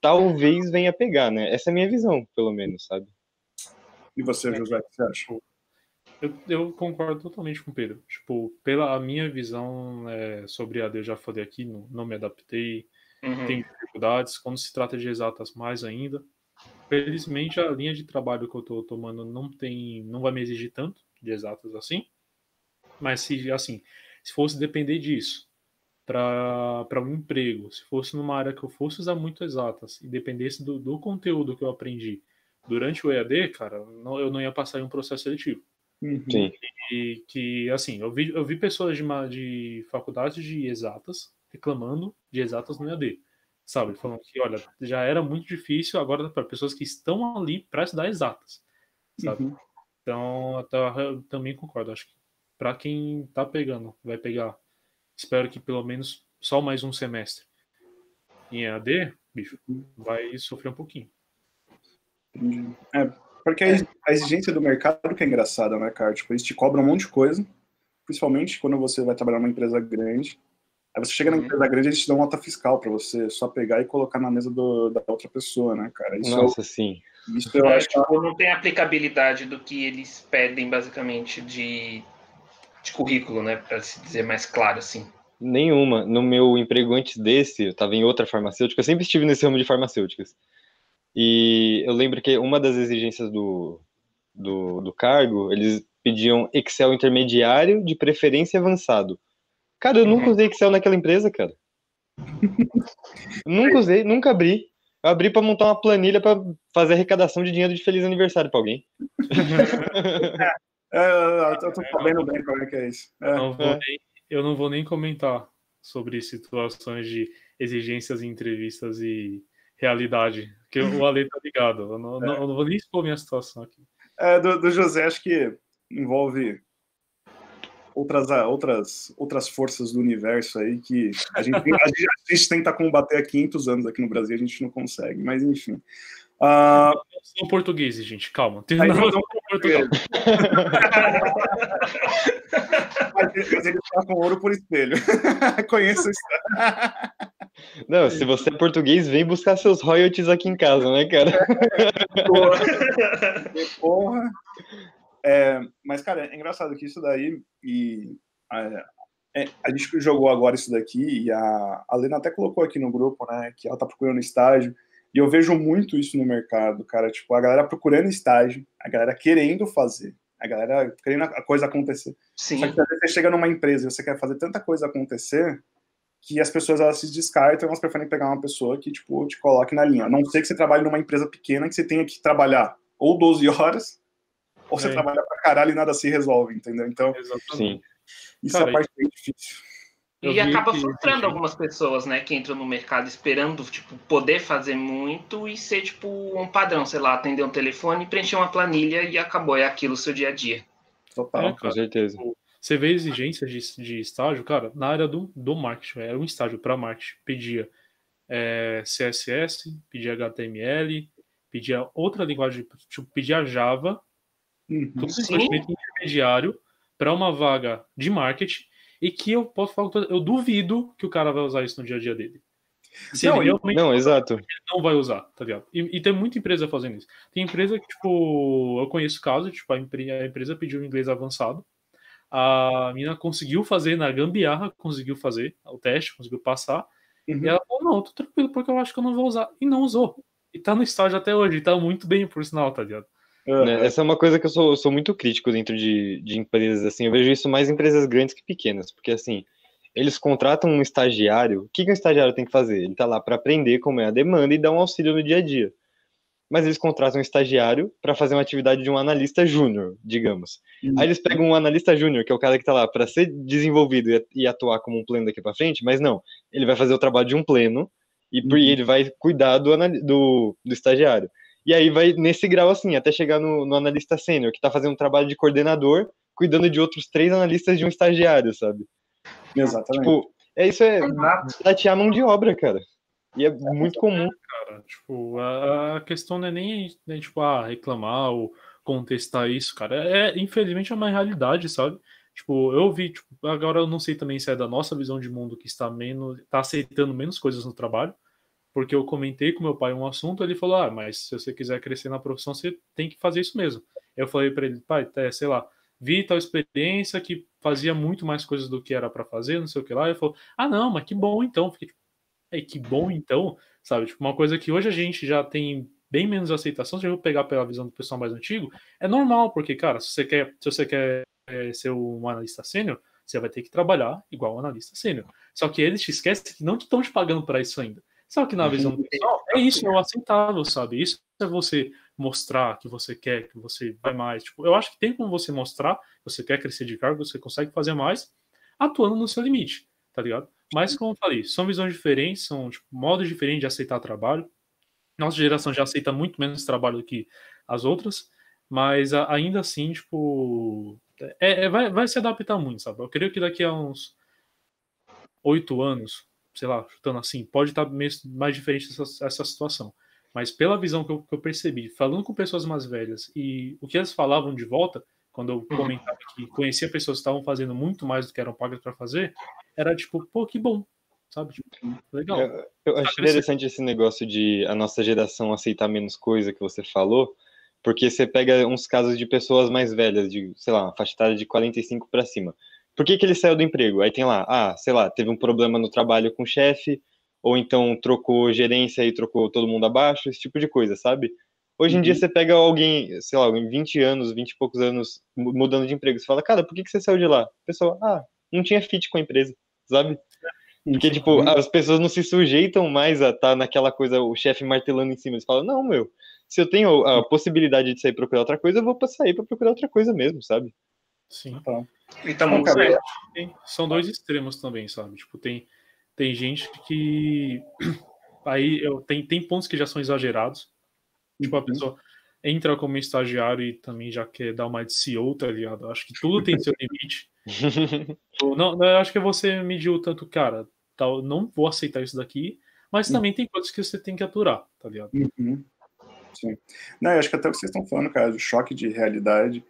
talvez venha pegar, né? Essa é a minha visão, pelo menos, sabe? E você, José, o que você acha? Eu, eu, concordo totalmente com o Pedro. Tipo, pela minha visão é, sobre a AD, eu já falei aqui, não, não me adaptei, uhum. tenho dificuldades. Quando se trata de exatas, mais ainda. Felizmente, a linha de trabalho que eu estou tomando não tem, não vai me exigir tanto de exatas assim. Mas se, assim, se fosse depender disso para um emprego, se fosse numa área que eu fosse usar muito exatas e dependesse do, do conteúdo que eu aprendi durante o EAD, cara, não, eu não ia passar em um processo seletivo. Uhum. Sim. E que, assim, eu vi, eu vi pessoas de, de faculdades de exatas reclamando de exatas no EAD, sabe? Falando que, olha, já era muito difícil agora para pessoas que estão ali para estudar exatas, sabe? Uhum. Então, eu também concordo. Acho que para quem tá pegando, vai pegar, espero que pelo menos só mais um semestre em EAD, bicho, vai sofrer um pouquinho. É, porque a exigência do mercado que é engraçada, né, cara? Tipo, eles te cobram um monte de coisa, principalmente quando você vai trabalhar numa empresa grande. Aí você chega na uhum. empresa grande, eles te dão nota fiscal para você só pegar e colocar na mesa do, da outra pessoa, né, cara? Isso Nossa, é, sim. Isso eu é, acho tipo, que... não tem aplicabilidade do que eles pedem, basicamente, de, de currículo, né? Para se dizer mais claro, assim. Nenhuma. No meu emprego antes desse, eu estava em outra farmacêutica, eu sempre estive nesse ramo de farmacêuticas. E eu lembro que uma das exigências do, do, do cargo, eles pediam Excel intermediário, de preferência avançado. Cara, eu nunca usei Excel naquela empresa, cara. nunca usei, nunca abri. Eu abri para montar uma planilha para fazer arrecadação de dinheiro de feliz aniversário para alguém. (laughs) é, eu tô sabendo bem como é que é isso. É. Não é. nem, eu não vou nem comentar sobre situações de exigências em entrevistas e realidade, que o Ale tá ligado. Eu não, é. não, eu não vou nem expor minha situação aqui. É, do, do José, acho que envolve outras, outras, outras forças do universo aí que a gente, a gente, a gente tenta combater há 500 anos aqui no Brasil, a gente não consegue, mas enfim. Uh... São portugueses, gente, calma. Tem nada não, Portugal. mas ele está com ouro por espelho. (laughs) Conheço isso. Não, se você é português, vem buscar seus royalties aqui em casa, né, cara? Porra. (laughs) Porra. É, mas, cara, é engraçado que isso daí. E a, é, a gente jogou agora isso daqui e a, a Lena até colocou aqui no grupo, né, que ela tá procurando estágio. E eu vejo muito isso no mercado, cara. Tipo, a galera procurando estágio, a galera querendo fazer, a galera querendo a coisa acontecer. Sim. Só que às vezes você chega numa empresa e você quer fazer tanta coisa acontecer que as pessoas elas se descartam, elas preferem pegar uma pessoa que tipo te coloque na linha. A não sei que você trabalhe numa empresa pequena que você tenha que trabalhar ou 12 horas ou você é. trabalha pra caralho e nada se resolve, entendeu? Então, Sim. isso Cara, é a parte bem difícil. E acaba frustrando algumas pessoas, né, que entram no mercado esperando, tipo, poder fazer muito e ser, tipo, um padrão, sei lá, atender um telefone, preencher uma planilha e acabou, é aquilo o seu dia a dia. Total, é, com certeza. Você vê exigências de, de estágio, cara, na área do, do marketing, era um estágio para marketing, pedia é, CSS, pedia HTML, pedia outra linguagem, tipo, pedia Java, uhum, tudo isso intermediário para uma vaga de marketing e que eu posso falar, eu duvido que o cara vai usar isso no dia a dia dele. Se não, ele não, exato. Ele não vai usar, tá ligado? E, e, tem muita empresa fazendo isso. Tem empresa que, tipo, eu conheço casos, tipo, a, a empresa pediu inglês avançado, a mina conseguiu fazer na gambiarra, conseguiu fazer o teste, conseguiu passar. Uhum. E ela falou: Não, tô tranquilo, porque eu acho que eu não vou usar. E não usou. E tá no estágio até hoje, tá muito bem, por sinal, tá ligado? Uhum. Essa é uma coisa que eu sou, sou muito crítico dentro de, de empresas, assim, eu vejo isso mais em empresas grandes que pequenas, porque assim, eles contratam um estagiário, o que, que um estagiário tem que fazer? Ele tá lá para aprender como é a demanda e dar um auxílio no dia a dia mas eles contratam um estagiário para fazer uma atividade de um analista júnior, digamos. Uhum. Aí eles pegam um analista júnior, que é o cara que está lá para ser desenvolvido e, atuar como um pleno daqui para frente, mas não, ele vai fazer o trabalho de um pleno e, uhum. ele vai cuidar do, do, do, estagiário. E aí vai nesse grau assim, até chegar no, no analista sênior, que está fazendo um trabalho de coordenador, cuidando de outros três analistas de um estagiário, sabe? Exatamente. Tipo, é isso é tatear mão de obra, cara. E é muito comum. Cara, tipo, a, a questão não é nem né, tipo, ah, reclamar ou contestar isso, cara. É, infelizmente é uma realidade, sabe? Tipo, eu vi, tipo, agora eu não sei também se é da nossa visão de mundo que está menos, está aceitando menos coisas no trabalho, porque eu comentei com meu pai um assunto, ele falou: "Ah, mas se você quiser crescer na profissão, você tem que fazer isso mesmo". Eu falei para ele: "Pai, é, sei lá, vi tal experiência que fazia muito mais coisas do que era para fazer, não sei o que lá". Ele falou: "Ah, não, mas que bom então". Fiquei é que bom então, sabe? Tipo, uma coisa que hoje a gente já tem bem menos aceitação, se eu pegar pela visão do pessoal mais antigo, é normal, porque, cara, se você quer, se você quer é, ser um analista sênior, Você vai ter que trabalhar igual um analista sênior. Só que eles te esquecem que não estão te pagando para isso ainda. Só que na visão do pessoal, é isso, é o aceitável, sabe? Isso é você mostrar que você quer, que você vai mais. Tipo, eu acho que tem como você mostrar que você quer crescer de cargo, você consegue fazer mais, atuando no seu limite, tá ligado? Mas, como eu falei, são visões diferentes, são tipo, modos diferentes de aceitar trabalho. Nossa geração já aceita muito menos trabalho do que as outras, mas ainda assim, tipo, é, é, vai, vai se adaptar muito, sabe? Eu creio que daqui a uns oito anos, sei lá, chutando assim, pode estar mais diferente essa, essa situação. Mas pela visão que eu, que eu, percebi, falando com pessoas mais velhas e o que elas falavam de volta, quando eu uhum. comentava que conhecia pessoas que estavam fazendo muito mais do que eram pagas para fazer, era tipo, pô, que bom, sabe? Tipo, legal. Eu, eu acho interessante esse negócio de a nossa geração aceitar menos coisa que você falou, porque você pega uns casos de pessoas mais velhas, de, sei lá, faixa etária de 45 para cima. Por que, que ele saiu do emprego? Aí tem lá, ah, sei lá, teve um problema no trabalho com o chefe, ou então trocou gerência e trocou todo mundo abaixo, esse tipo de coisa, sabe? Hoje em uhum. dia você pega alguém, sei lá, em 20 anos, 20 e poucos anos, mudando de emprego, você fala, cara, por que, que você saiu de lá? O pessoal, ah, não tinha fit com a empresa, sabe? Porque, tipo, as pessoas não se sujeitam mais a estar tá naquela coisa, o chefe martelando em cima. Eles falam, não, meu, se eu tenho a possibilidade de sair procurar outra coisa, eu vou sair para procurar outra coisa mesmo, sabe? Sim. Tá. Então, cara, são dois extremos também, sabe? Tipo, tem, tem gente que. (clears throat) Aí eu, tem, tem pontos que já são exagerados. Tipo, a uhum. pessoa entra como estagiário e também já quer dar uma de CEO, tá ligado? Acho que tudo tem seu limite. (laughs) não, eu acho que você mediu tanto, cara, tal, não vou aceitar isso daqui, mas também tem coisas que você tem que aturar, tá ligado? Uhum. Sim. Não, eu acho que até o que vocês estão falando, cara, do choque de realidade.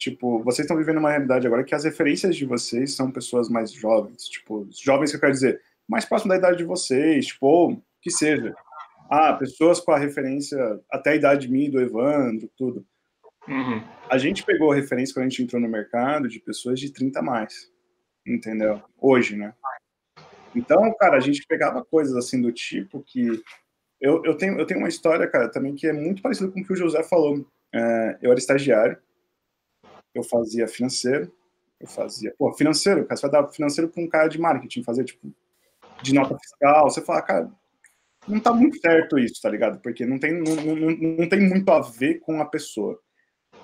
Tipo, vocês estão vivendo uma realidade agora que as referências de vocês são pessoas mais jovens. Tipo, jovens que eu quero dizer, mais próximo da idade de vocês, tipo, ou que seja. Ah, pessoas com a referência até a idade de mim, do Evandro, tudo. Uhum. A gente pegou a referência quando a gente entrou no mercado de pessoas de 30 a mais. Entendeu? Hoje, né? Então, cara, a gente pegava coisas assim do tipo que eu, eu, tenho, eu tenho uma história, cara, também que é muito parecida com o que o José falou. É, eu era estagiário, eu fazia financeiro, eu fazia. Pô, financeiro, cara, você vai dar financeiro para um cara de marketing, fazer, tipo, de nota fiscal. Você fala, cara, não tá muito certo isso, tá ligado? Porque não tem, não, não, não tem muito a ver com a pessoa.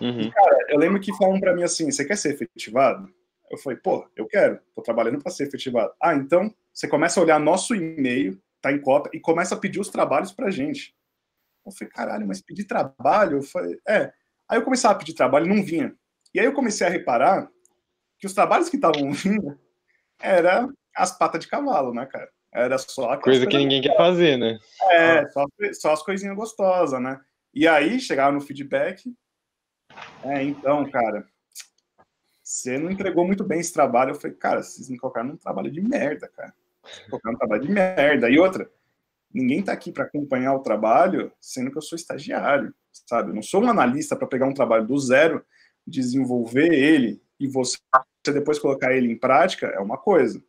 Uhum. E, cara, eu lembro que falam para mim assim: você quer ser efetivado? Eu falei, pô, eu quero, tô trabalhando para ser efetivado. Ah, então você começa a olhar nosso e-mail tá em cópia, e começa a pedir os trabalhos pra gente. Eu falei, caralho, mas pedir trabalho? Eu falei, é. Aí eu começava a pedir trabalho e não vinha. E aí eu comecei a reparar que os trabalhos que estavam vindo era as patas de cavalo, né, cara? Era só coisa que ninguém quer fazer, né? É, ah. só, só as coisinhas gostosas, né? E aí chegava no feedback. É, então, cara, você não entregou muito bem esse trabalho. Eu falei, cara, vocês me colocaram num trabalho de merda, cara. Tocar um trabalho de merda. E outra, ninguém tá aqui para acompanhar o trabalho, sendo que eu sou estagiário, sabe? Eu não sou um analista para pegar um trabalho do zero, desenvolver ele e você depois colocar ele em prática é uma coisa.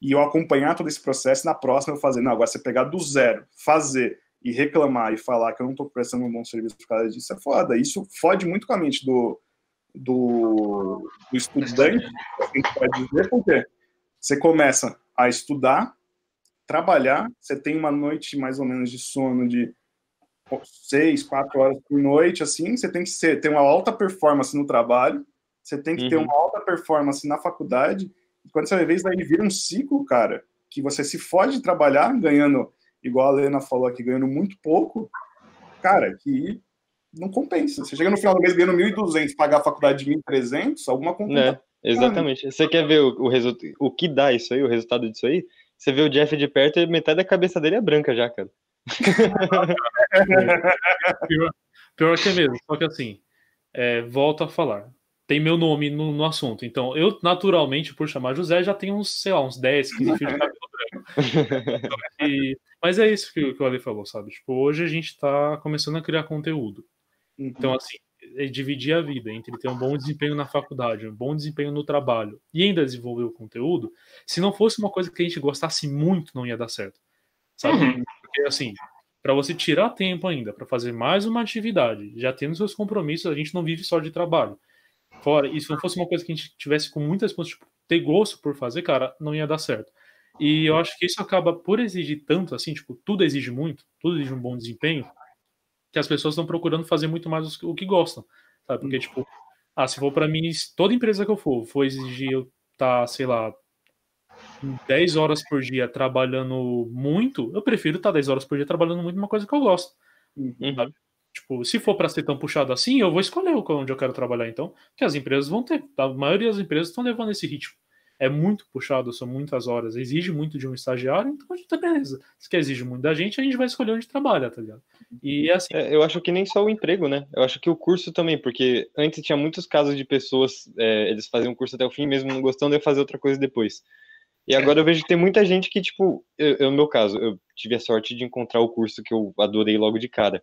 E eu acompanhar todo esse processo, na próxima eu fazer, não, agora você pegar do zero, fazer e reclamar e falar que eu não estou prestando um bom serviço por causa disso é foda. Isso fode muito com a mente do, do, do estudante, a gente pode dizer, porque você começa a estudar, trabalhar, você tem uma noite mais ou menos de sono de seis, quatro horas por noite, assim, você tem que ser, ter uma alta performance no trabalho, você tem que uhum. ter uma alta performance na faculdade, e quando você vê isso aí vira um ciclo, cara, que você se fode de trabalhar ganhando, igual a Lena falou aqui, ganhando muito pouco, cara, que não compensa. Você chega no final do mês ganhando 1.200, pagar a faculdade de 1.300, alguma conta é. Exatamente. Você quer ver o, o, resultado, o que dá isso aí, o resultado disso aí? Você vê o Jeff de perto e metade da cabeça dele é branca já, cara. Pior, (laughs) pior que é mesmo, só que assim, é, volto a falar. Tem meu nome no, no, assunto. Então, eu, naturalmente, por chamar José, já tenho uns, sei lá, uns 10, 15 fios de cabelo branco. (laughs) E, mas é isso que, que o Ale falou, sabe? Tipo, hoje a gente tá começando a criar conteúdo. Então, uhum. assim, é dividir a vida entre ter um bom desempenho na faculdade, um bom desempenho no trabalho e ainda desenvolver o conteúdo, se não fosse uma coisa que a gente gostasse muito, não ia dar certo. Sabe? Uhum. Porque assim, para você tirar tempo ainda para fazer mais uma atividade, já tendo seus compromissos, a gente não vive só de trabalho. Fora, e se não fosse uma coisa que a gente tivesse com muitas tipo, ter gosto por fazer, cara, não ia dar certo. E eu acho que isso acaba por exigir tanto, assim, tipo, tudo exige muito, tudo exige um bom desempenho, que as pessoas estão procurando fazer muito mais o que gostam, sabe? Porque, tipo, ah, se for para mim, toda empresa que eu for, for exigir eu estar, tá, sei lá, 10 horas por dia trabalhando muito, eu prefiro estar tá 10 horas por dia trabalhando muito numa coisa que eu gosto. Uhum. Tipo, se for para ser tão puxado assim, eu vou escolher onde eu quero trabalhar, então, que as empresas vão ter. A maioria das empresas estão levando esse ritmo é muito puxado, são muitas horas, exige muito de um estagiário, então a gente tá beleza. Se quer exige muito da gente, a gente vai escolher onde trabalha, tá ligado? E é assim. É, eu acho que nem só o emprego, né? Eu acho que o curso também, porque antes tinha muitos casos de pessoas, é, eles faziam o curso até o fim, mesmo não gostando, de fazer outra coisa depois. E agora eu vejo que tem muita gente que, tipo, eu, eu, no meu caso, eu tive a sorte de encontrar o curso que eu adorei logo de cara.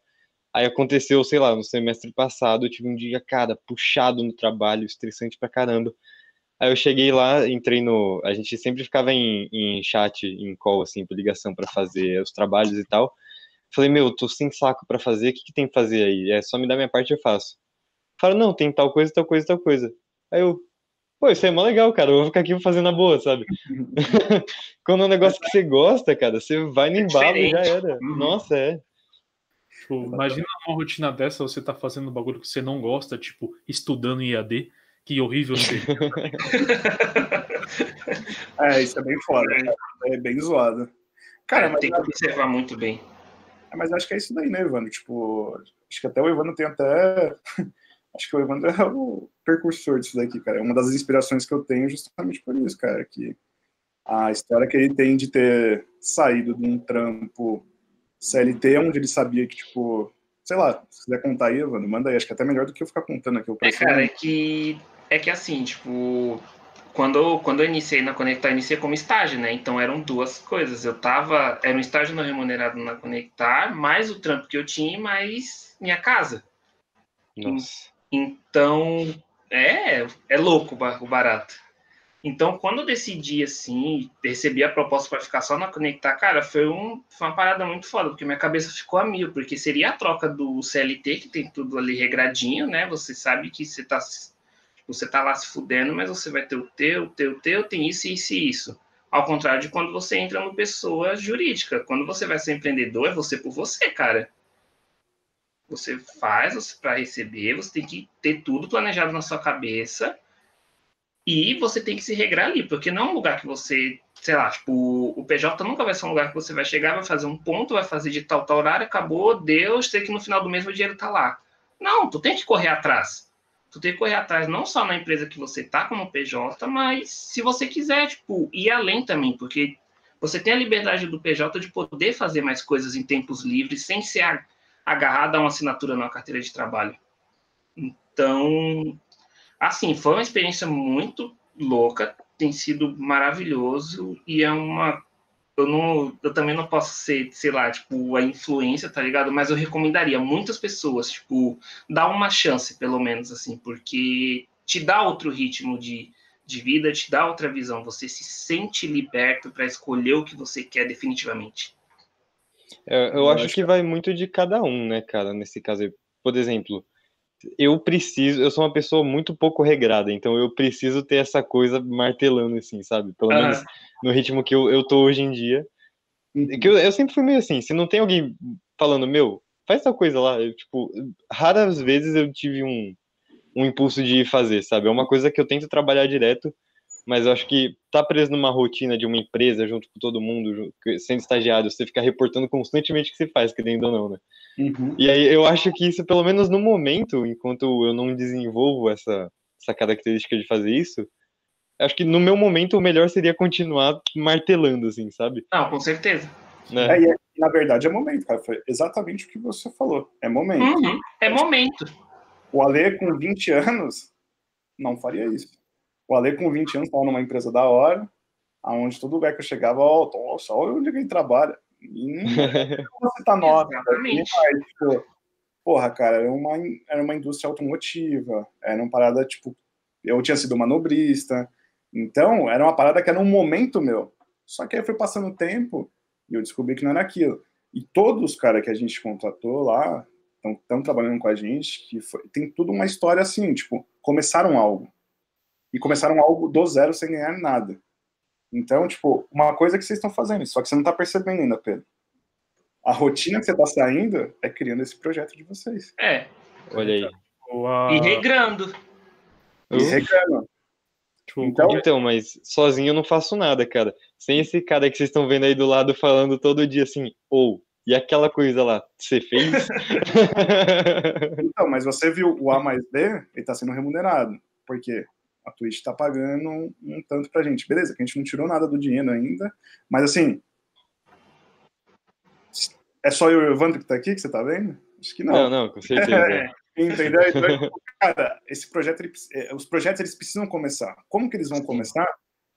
Aí aconteceu, sei lá, no semestre passado, eu tive um dia, cara, puxado no trabalho, estressante pra caramba. Aí eu cheguei lá, entrei no. A gente sempre ficava em, em chat, em call, assim, por ligação, para fazer os trabalhos e tal. Falei, meu, tô sem saco para fazer, o que, que tem que fazer aí? É só me dar minha parte eu faço. Fala, não, tem tal coisa, tal coisa, tal coisa. Aí eu, pô, isso é mó legal, cara, eu vou ficar aqui fazendo na boa, sabe? (laughs) Quando é um negócio que você gosta, cara, você vai no é embalo e já era. Uhum. Nossa, é. Tipo, imagina uma rotina dessa, você tá fazendo um bagulho que você não gosta, tipo, estudando em IAD. Que horrível (laughs) É, isso é bem foda. É, é bem zoado. Cara, é, mas tem que observar muito bem. É, mas acho que é isso daí, né, Evandro? Tipo, acho que até o Evandro tem até. Acho que o Evandro é o precursor disso daqui, cara. É uma das inspirações que eu tenho justamente por isso, cara. Que a história que ele tem de ter saído de um trampo CLT, onde ele sabia que, tipo, sei lá, se quiser contar aí, Evandro, manda aí. Acho que é até melhor do que eu ficar contando aqui. É, cara, é que é que assim, tipo, quando, quando eu iniciei na Conectar, eu iniciei como estágio, né? Então eram duas coisas. Eu tava, era um estágio não remunerado na Conectar, mais o trampo que eu tinha, mais minha casa. Nossa. Então, é, é louco o barato. Então, quando eu decidi, assim, recebi a proposta para ficar só na Conectar, cara, foi, um, foi uma parada muito foda, porque minha cabeça ficou a mil, porque seria a troca do CLT, que tem tudo ali regradinho, né? Você sabe que você tá você tá lá se fudendo, mas você vai ter o teu, o teu, o teu, tem isso, isso e isso. Ao contrário de quando você entra no pessoa jurídica. Quando você vai ser empreendedor, é você por você, cara. Você faz para receber, você tem que ter tudo planejado na sua cabeça e você tem que se regrar ali, porque não é um lugar que você, sei lá, tipo, o PJ nunca vai ser um lugar que você vai chegar, vai fazer um ponto, vai fazer de tal, tal horário, acabou, Deus, sei que no final do mês o dinheiro tá lá. Não, tu tem que correr atrás tu tem que correr atrás não só na empresa que você tá como PJ, mas se você quiser, tipo, ir além também, porque você tem a liberdade do PJ de poder fazer mais coisas em tempos livres sem ser agarrado a uma assinatura na carteira de trabalho. Então, assim, foi uma experiência muito louca, tem sido maravilhoso e é uma eu não, eu também não posso ser, sei lá, tipo, a influência, tá ligado? Mas eu recomendaria muitas pessoas, tipo, dar uma chance, pelo menos, assim, porque te dá outro ritmo de, de vida, te dá outra visão. Você se sente liberto para escolher o que você quer definitivamente. É, eu, eu acho que vai muito de cada um, né, cara, nesse caso aí. Por exemplo, eu preciso, eu sou uma pessoa muito pouco regrada, então eu preciso ter essa coisa martelando, assim, sabe? Pelo menos no ritmo que eu, eu tô hoje em dia. Uhum. Que eu, eu, sempre fui meio assim, se não tem alguém falando, meu, faz tal coisa lá, eu, tipo, raras vezes eu tive um, um impulso de fazer, sabe? É uma coisa que eu tento trabalhar direto, mas eu acho que tá preso numa rotina de uma empresa junto com todo mundo, sendo estagiário, você ficar reportando constantemente o que você faz, querendo ou não, né? Uhum. E aí eu acho que isso, pelo menos no momento, enquanto eu não desenvolvo essa, essa característica de fazer isso, acho que no meu momento o melhor seria continuar martelando, assim, sabe? Não, com certeza. Né? É, na verdade é momento, cara. Foi exatamente o que você falou. É momento. Uhum. É momento. O Ale com 20 anos não faria isso. O Ale com 20 anos estava numa empresa da hora, aonde todo lugar que eu chegava, ó, oh, nossa, olha onde ele trabalha. E (laughs) você tá nova. Exatamente. Tipo, porra, cara, era uma, era uma indústria automotiva, era uma parada, tipo, eu tinha sido manobrista, então era uma parada que era um momento meu. Só que aí foi passando o tempo e eu descobri que não era aquilo. E todos os caras que a gente contratou lá estão trabalhando com a gente, que foi, tem tudo uma história assim, tipo, começaram algo. E começaram algo do zero sem ganhar nada. Então, tipo, uma coisa que vocês estão fazendo, só que você não está percebendo ainda, Pedro. A rotina que você está saindo é criando esse projeto de vocês. É. Olha aí. E regrando. E regrando. Tipo, então, então, mas sozinho eu não faço nada, cara. Sem esse cara que vocês estão vendo aí do lado falando todo dia assim, ou, e aquela coisa lá, você fez? (laughs) então, mas você viu o A mais B, ele tá sendo remunerado. Por quê? A Twitch tá pagando um, um tanto pra gente. Beleza, que a gente não tirou nada do dinheiro ainda, mas assim. É só eu e o Evandro que tá aqui que você tá vendo? Acho que não. Não, não, com certeza. (laughs) É. Entendeu? Então, cara, esse projeto, ele, é, os projetos eles precisam começar. Como que eles vão começar?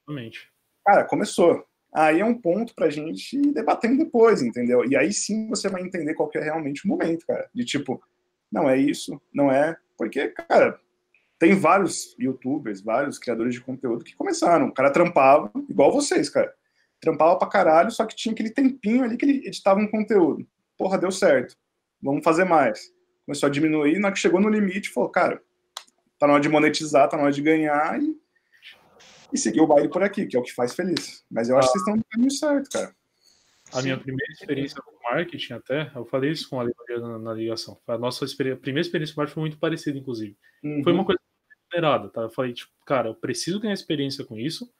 Realmente. Cara, começou. Aí é um ponto pra gente ir debatendo depois, entendeu? E aí sim você vai entender qual é realmente o momento, cara. De tipo, não é isso, não é. Porque, cara, tem vários youtubers, vários criadores de conteúdo que começaram. O cara trampava, igual vocês, cara. Trampava pra caralho, só que tinha aquele tempinho ali que ele editava um conteúdo. Porra, deu certo. Vamos fazer mais começou a diminuir, na que chegou no limite, falou, cara, tá na hora de monetizar, tá na hora de ganhar e, e seguir o baile por aqui, que é o que faz feliz. Mas eu acho que vocês estão no caminho certo, cara. A Sim. minha primeira experiência com marketing, até, eu falei isso com a na, na ligação. A nossa experiência, a primeira experiência com marketing foi muito parecida, inclusive. Uhum. Foi uma coisa esperada, tá? Eu falei, tipo, cara, eu preciso ganhar experiência com isso,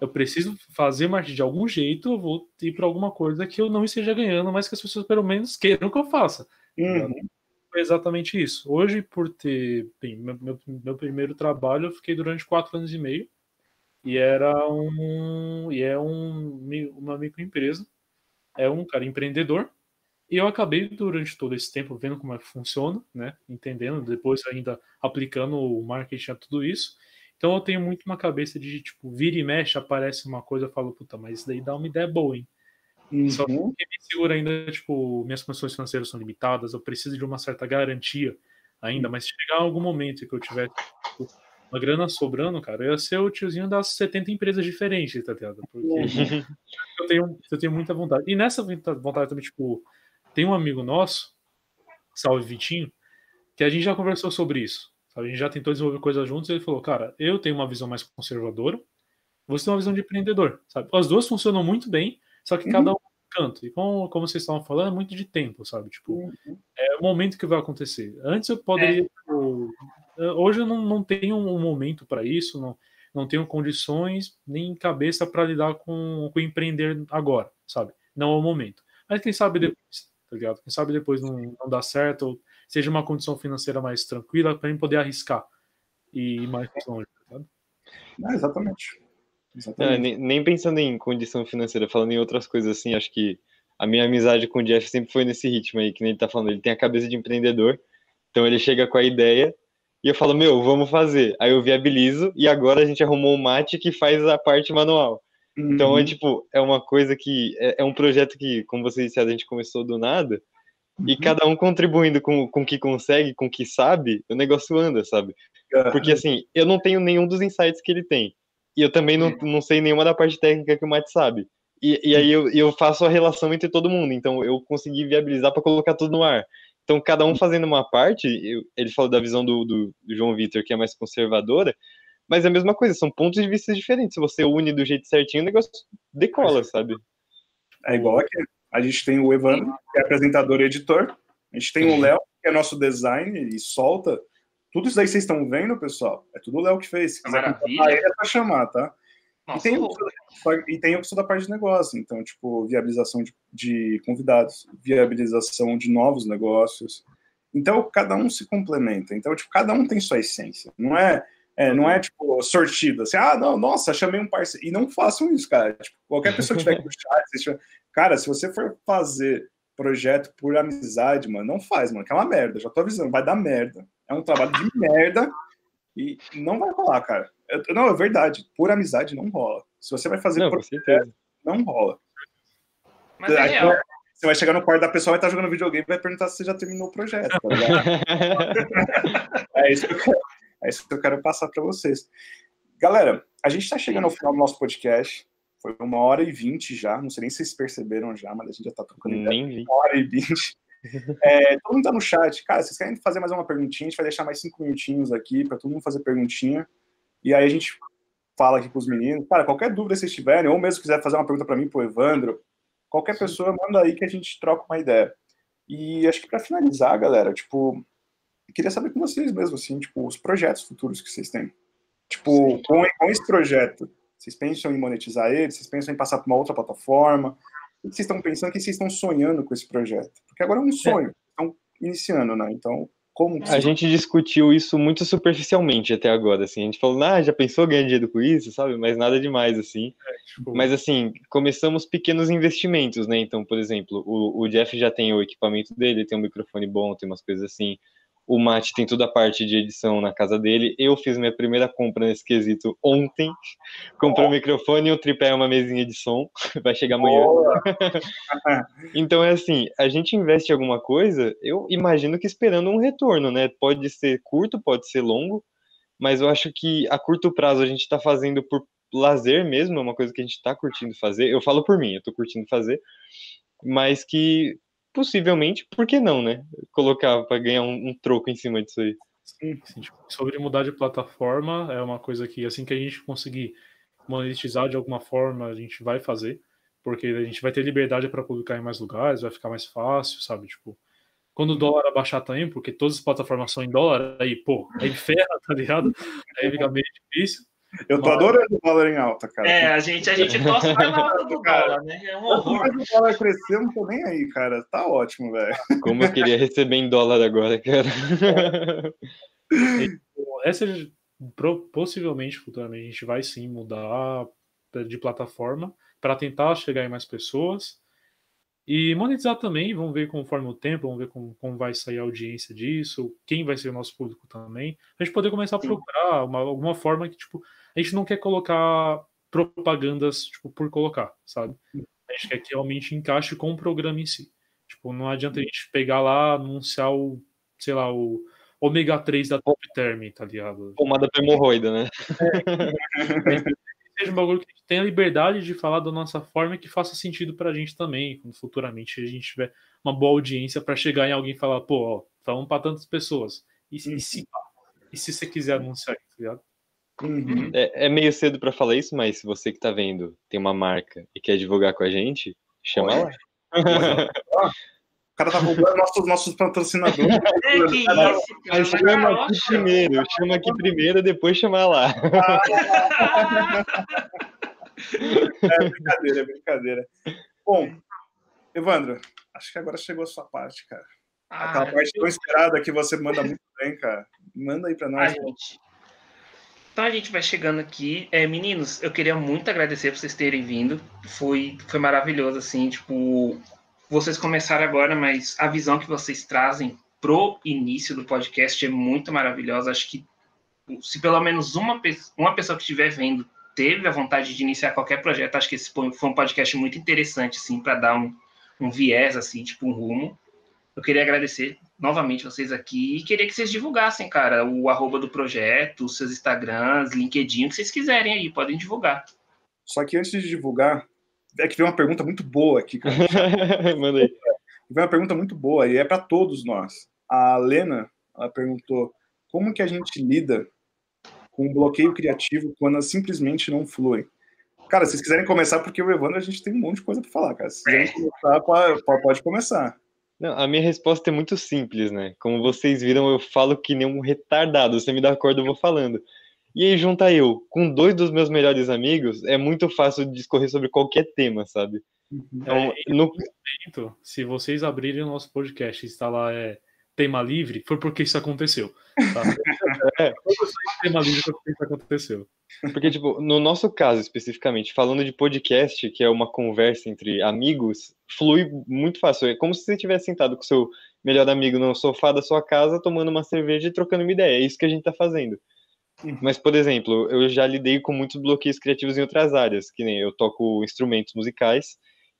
eu preciso fazer marketing de algum jeito, eu vou ir para alguma coisa que eu não esteja ganhando, mas que as pessoas pelo menos queiram que eu faça. Uhum foi exatamente isso. Hoje, por ter. Bem, meu, meu, meu, primeiro trabalho, eu fiquei durante quatro anos e meio. E era um. E é um, uma microempresa. É um cara empreendedor. E eu acabei, durante todo esse tempo, vendo como é que funciona, né? Entendendo, depois ainda aplicando o marketing a tudo isso. Então eu tenho muito uma cabeça de, tipo, vira e mexe, aparece uma coisa, eu falo, puta, mas isso daí dá uma ideia boa, hein? Uhum. Só que me segura ainda, tipo, minhas condições financeiras são limitadas, eu preciso de uma certa garantia ainda, mas se chegar algum momento que eu tiver tipo, uma grana sobrando, cara, eu ia ser o tiozinho das 70 empresas diferentes, tá ligado? Porque uhum. eu, tenho, eu tenho muita vontade. E nessa vontade também, tipo, tem um amigo nosso, salve Vitinho, que a gente já conversou sobre isso. Sabe? A gente já tentou desenvolver coisas juntos e ele falou, cara, eu tenho uma visão mais conservadora, você tem uma visão de empreendedor, sabe? As duas funcionam muito bem, só que uhum. cada um canto. E como, como vocês estavam falando, é muito de tempo, sabe? Tipo, uhum. é o momento que vai acontecer. Antes eu poderia. É. Tipo, hoje eu não, não tenho um momento para isso, não, não tenho condições nem cabeça para lidar com, com empreender agora, sabe? Não é o momento. Mas quem sabe depois, tá ligado? Quem sabe depois não, não dá certo, ou seja uma condição financeira mais tranquila para mim poder arriscar e ir mais longe, tá ligado? É, exatamente. É, nem, nem, pensando em condição financeira, falando em outras coisas assim, acho que a minha amizade com o Jeff sempre foi nesse ritmo aí, que nem ele tá falando. Ele tem a cabeça de empreendedor, então ele chega com a ideia e eu falo, meu, vamos fazer. Aí eu viabilizo e agora a gente arrumou um mate que faz a parte manual. Uhum. Então é uhum. tipo, é uma coisa que é, é, um projeto que, como vocês disseram, a gente começou do nada. Uhum. E cada um contribuindo com, com o que consegue, com o que sabe, o negócio anda, sabe? Porque assim, eu não tenho nenhum dos insights que ele tem. E eu também não, não sei nenhuma da parte técnica que o Matt sabe. E, e aí eu, eu faço a relação entre todo mundo. Então eu consegui viabilizar para colocar tudo no ar. Então, cada um fazendo uma parte, eu, ele falou da visão do, do João Vitor, que é mais conservadora, mas é a mesma coisa, são pontos de vista diferentes. Se você une do jeito certinho, o negócio decola, sabe? É igual aqui. A gente tem o Evandro, que é apresentador e editor. A gente tem o Léo, que é nosso design e solta tudo isso aí vocês estão vendo, pessoal, é tudo o Léo que fez. Se quiser ele, é para chamar, tá? e, tem e tem a opção da parte de negócio, então, tipo, viabilização de, de, convidados, viabilização de novos negócios. Então, cada um se complementa. Então, tipo, cada um tem sua essência. Não é, é não é tipo, sortido, assim, ah, não, nossa, chamei um parceiro. E não façam isso, cara. Tipo, qualquer pessoa que tiver aqui no chat, cara, se você for fazer projeto por amizade, mano, não faz, mano, que é uma merda. Já tô avisando, vai dar merda. É um trabalho de merda e não vai rolar, cara. Eu, não, é verdade. Por amizade não rola. Se você vai fazer não, por amizade, não rola. Mas é Aí, real. Você vai chegar no quarto da pessoa, vai estar jogando videogame e vai perguntar se você já terminou o projeto. Tá (laughs) é, isso que eu quero, é isso que eu quero passar para vocês. Galera, a gente está chegando ao final do nosso podcast. Foi uma hora e vinte já. Não sei nem se vocês perceberam já, mas a gente já está tocando ideia. Uma hora e vinte. (laughs) É, todo mundo tá no chat. Cara, vocês querem fazer mais uma perguntinha? A gente vai deixar mais cinco minutinhos aqui para todo mundo fazer perguntinha. E aí a gente fala aqui com os meninos, cara, qualquer dúvida que vocês tiverem, ou mesmo quiser fazer uma pergunta para mim, pro Evandro, qualquer pessoa manda aí que a gente troca uma ideia. E acho que para finalizar, galera, tipo, queria saber com vocês mesmo, assim, tipo, os projetos futuros que vocês têm. Tipo, com, com esse projeto, vocês pensam em monetizar ele? Vocês pensam em passar para uma outra plataforma? O que vocês estão pensando? O que vocês estão sonhando com esse projeto? Porque agora é um sonho, é. estão iniciando, né? Então, como A gente discutiu isso muito superficialmente até agora, assim. A gente falou, ah, já pensou ganhar dinheiro com isso, sabe? Mas nada demais, assim. É, tipo... Mas, assim, começamos pequenos investimentos, né? Então, por exemplo, o, o Jeff já tem o equipamento dele, tem um microfone bom, tem umas coisas assim. O Mate tem toda a parte de edição na casa dele. Eu fiz minha primeira compra nesse quesito ontem. Comprei o um microfone e um tripé e uma mesinha de som. (laughs) Vai chegar amanhã. (laughs) então é assim, a gente investe em alguma coisa, eu imagino que esperando um retorno, né? Pode ser curto, pode ser longo, mas eu acho que a curto prazo a gente está fazendo por lazer mesmo, é uma coisa que a gente está curtindo fazer. Eu falo por mim, eu estou curtindo fazer, mas que possivelmente, por que não, né? Colocar para ganhar um, um, troco em cima disso aí. Sim, sim tipo, sobre mudar de plataforma, é uma coisa que assim que a gente conseguir monetizar de alguma forma, a gente vai fazer, porque a gente vai ter liberdade para publicar em mais lugares, vai ficar mais fácil, sabe? Tipo, quando o dólar abaixar também, porque todas as plataformas são em dólar, aí, pô, aí ferra, (laughs) tá ligado? Aí fica meio difícil. Eu tô adorando o dólar em alta, cara. É, a gente, a gente torce mais (laughs) na alta do dólar, né? É um horror. Mas o dólar crescer, não tô nem aí, cara. Tá ótimo, velho. Como eu queria receber em dólar agora, cara. Essa possivelmente futuramente a gente vai sim mudar de plataforma para tentar chegar em mais pessoas e monetizar também, vamos ver conforme o tempo, vamos ver como, como vai sair a audiência disso, quem vai ser o nosso público também, a gente poder começar a procurar uma, alguma forma que, tipo, a gente não quer colocar propagandas, tipo, por colocar, sabe? A gente quer que realmente encaixe com o programa em si. Tipo, não adianta a gente pegar lá, anunciar o, sei lá, o ômega 3 da Top Term, tá ligado? Pomada pra hemorroida, né? É, (laughs) seja um bagulho que a gente tenha liberdade de falar da nossa forma e que faça sentido pra gente também, quando futuramente a gente tiver uma boa audiência para chegar em alguém e falar, pô, ó, falamos pra tantas pessoas. E, e, se, e se você quiser anunciar, tá ligado? Uhum. É, é, meio cedo para falar isso, mas se você que tá vendo tem uma marca e quer divulgar com a gente, chama lá. O cara tá roubando nossos, nossos patrocinadores. É, (laughs) que isso, cara. Mas chama aqui primeiro, chama aqui primeiro, depois chama lá. é brincadeira, é brincadeira. Bom, Evandro, acho que agora chegou a sua parte, cara. Ah, Aquela parte tão esperada que você manda muito bem, cara. Manda aí pra nós. gente. Então a gente vai chegando aqui. É, meninos, eu queria muito agradecer por vocês terem vindo. Foi, foi maravilhoso, assim, tipo, vocês começaram agora, mas a visão que vocês trazem pro início do podcast é muito maravilhosa. Acho que se pelo menos uma, uma pessoa que estiver vendo teve a vontade de iniciar qualquer projeto, acho que esse foi um podcast muito interessante, assim, para dar um, um viés, assim, tipo um rumo. Eu queria agradecer novamente vocês aqui e queria que vocês divulgassem, cara, o arroba do projeto, os seus Instagrams, LinkedIn, o que vocês quiserem aí, podem divulgar. Só que antes de divulgar, é que veio uma pergunta muito boa aqui, cara. (laughs) Manda aí. Veio uma pergunta muito boa e é para todos nós. A Lena, ela perguntou como que a gente lida com um bloqueio criativo quando simplesmente não fluem. Cara, se vocês quiserem começar, porque o Evandro a gente tem um monte de coisa para falar, cara. Se quiserem começar, pode, pode começar. Não, a minha resposta é muito simples, né? Como vocês viram, eu falo que nem um retardado. Você me dá corda, eu vou falando. E aí junta eu com dois dos meus melhores amigos, é muito fácil discorrer sobre qualquer tema, sabe? Uhum. Então, é, no... momento, se vocês abrirem o nosso podcast e está lá é tema livre, foi porque isso aconteceu. Tá? (laughs) é, tema livre foi porque isso aconteceu. Porque, tipo, no nosso caso especificamente, falando de podcast, que é uma conversa entre amigos, flui muito fácil. É como se você tivesse sentado com seu melhor amigo no sofá da sua casa, tomando uma cerveja e trocando uma ideia. É isso que a gente tá fazendo. Mas, por exemplo, eu já lidei com muitos bloqueios criativos em outras áreas, que nem eu toco instrumentos musicais,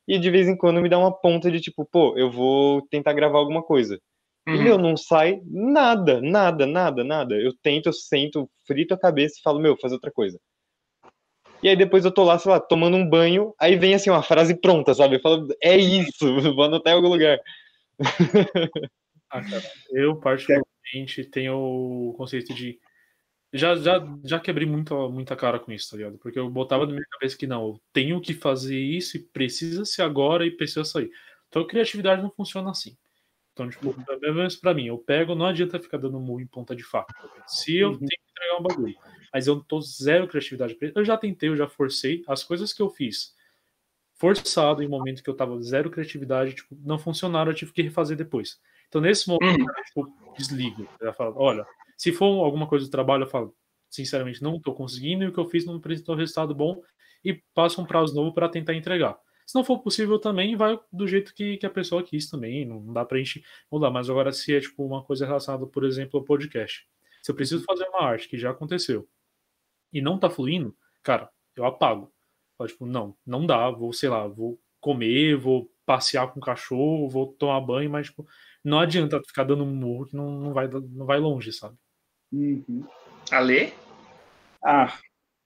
e de vez em quando me dá uma ponta de tipo, pô, eu vou tentar gravar alguma coisa. Uhum. E meu, não sai nada, nada, nada, nada. Eu tento, eu sento, frito a cabeça e falo, meu, fazer outra coisa. E aí depois eu tô lá, sei lá, tomando um banho, aí vem assim uma frase pronta, sabe? Eu falo, é isso, (laughs) vou anotar em algum lugar. Ah, cara, eu particularmente tenho o conceito de já, já, já quebrei muita, muita cara com isso, tá ligado? Porque eu botava na minha cabeça que não, eu tenho que fazer isso e precisa ser agora e precisa sair. Então, criatividade não funciona assim. Então, tipo, uhum. pelo menos pra mim, eu pego, não adianta ficar dando murro em ponta de faca. Se eu uhum. tenho que entregar um bagulho, mas eu tô zero criatividade. Eu já tentei, eu já forcei. As coisas que eu fiz forçado em momento que eu tava zero criatividade, tipo, não funcionaram, eu tive que refazer depois. Então, nesse momento, uhum. eu tipo, desligo. Eu falo, olha, se for alguma coisa do trabalho, eu falo, sinceramente, não estou conseguindo e o que eu fiz não apresentou resultado bom e passo um prazo novo para tentar entregar. Se não for possível também, vai do jeito que, que a pessoa quis também, não dá pra gente mudar. Mas agora, se é tipo uma coisa relacionada, por exemplo, ao podcast. Se eu preciso fazer uma arte que já aconteceu e não tá fluindo, cara, eu apago. Eu, tipo, não, não dá, vou, sei lá, vou comer, vou passear com o cachorro, vou tomar banho, mas tipo, não adianta ficar dando um murro que não, não, vai, não vai longe, sabe? Uhum. Ale? Ah,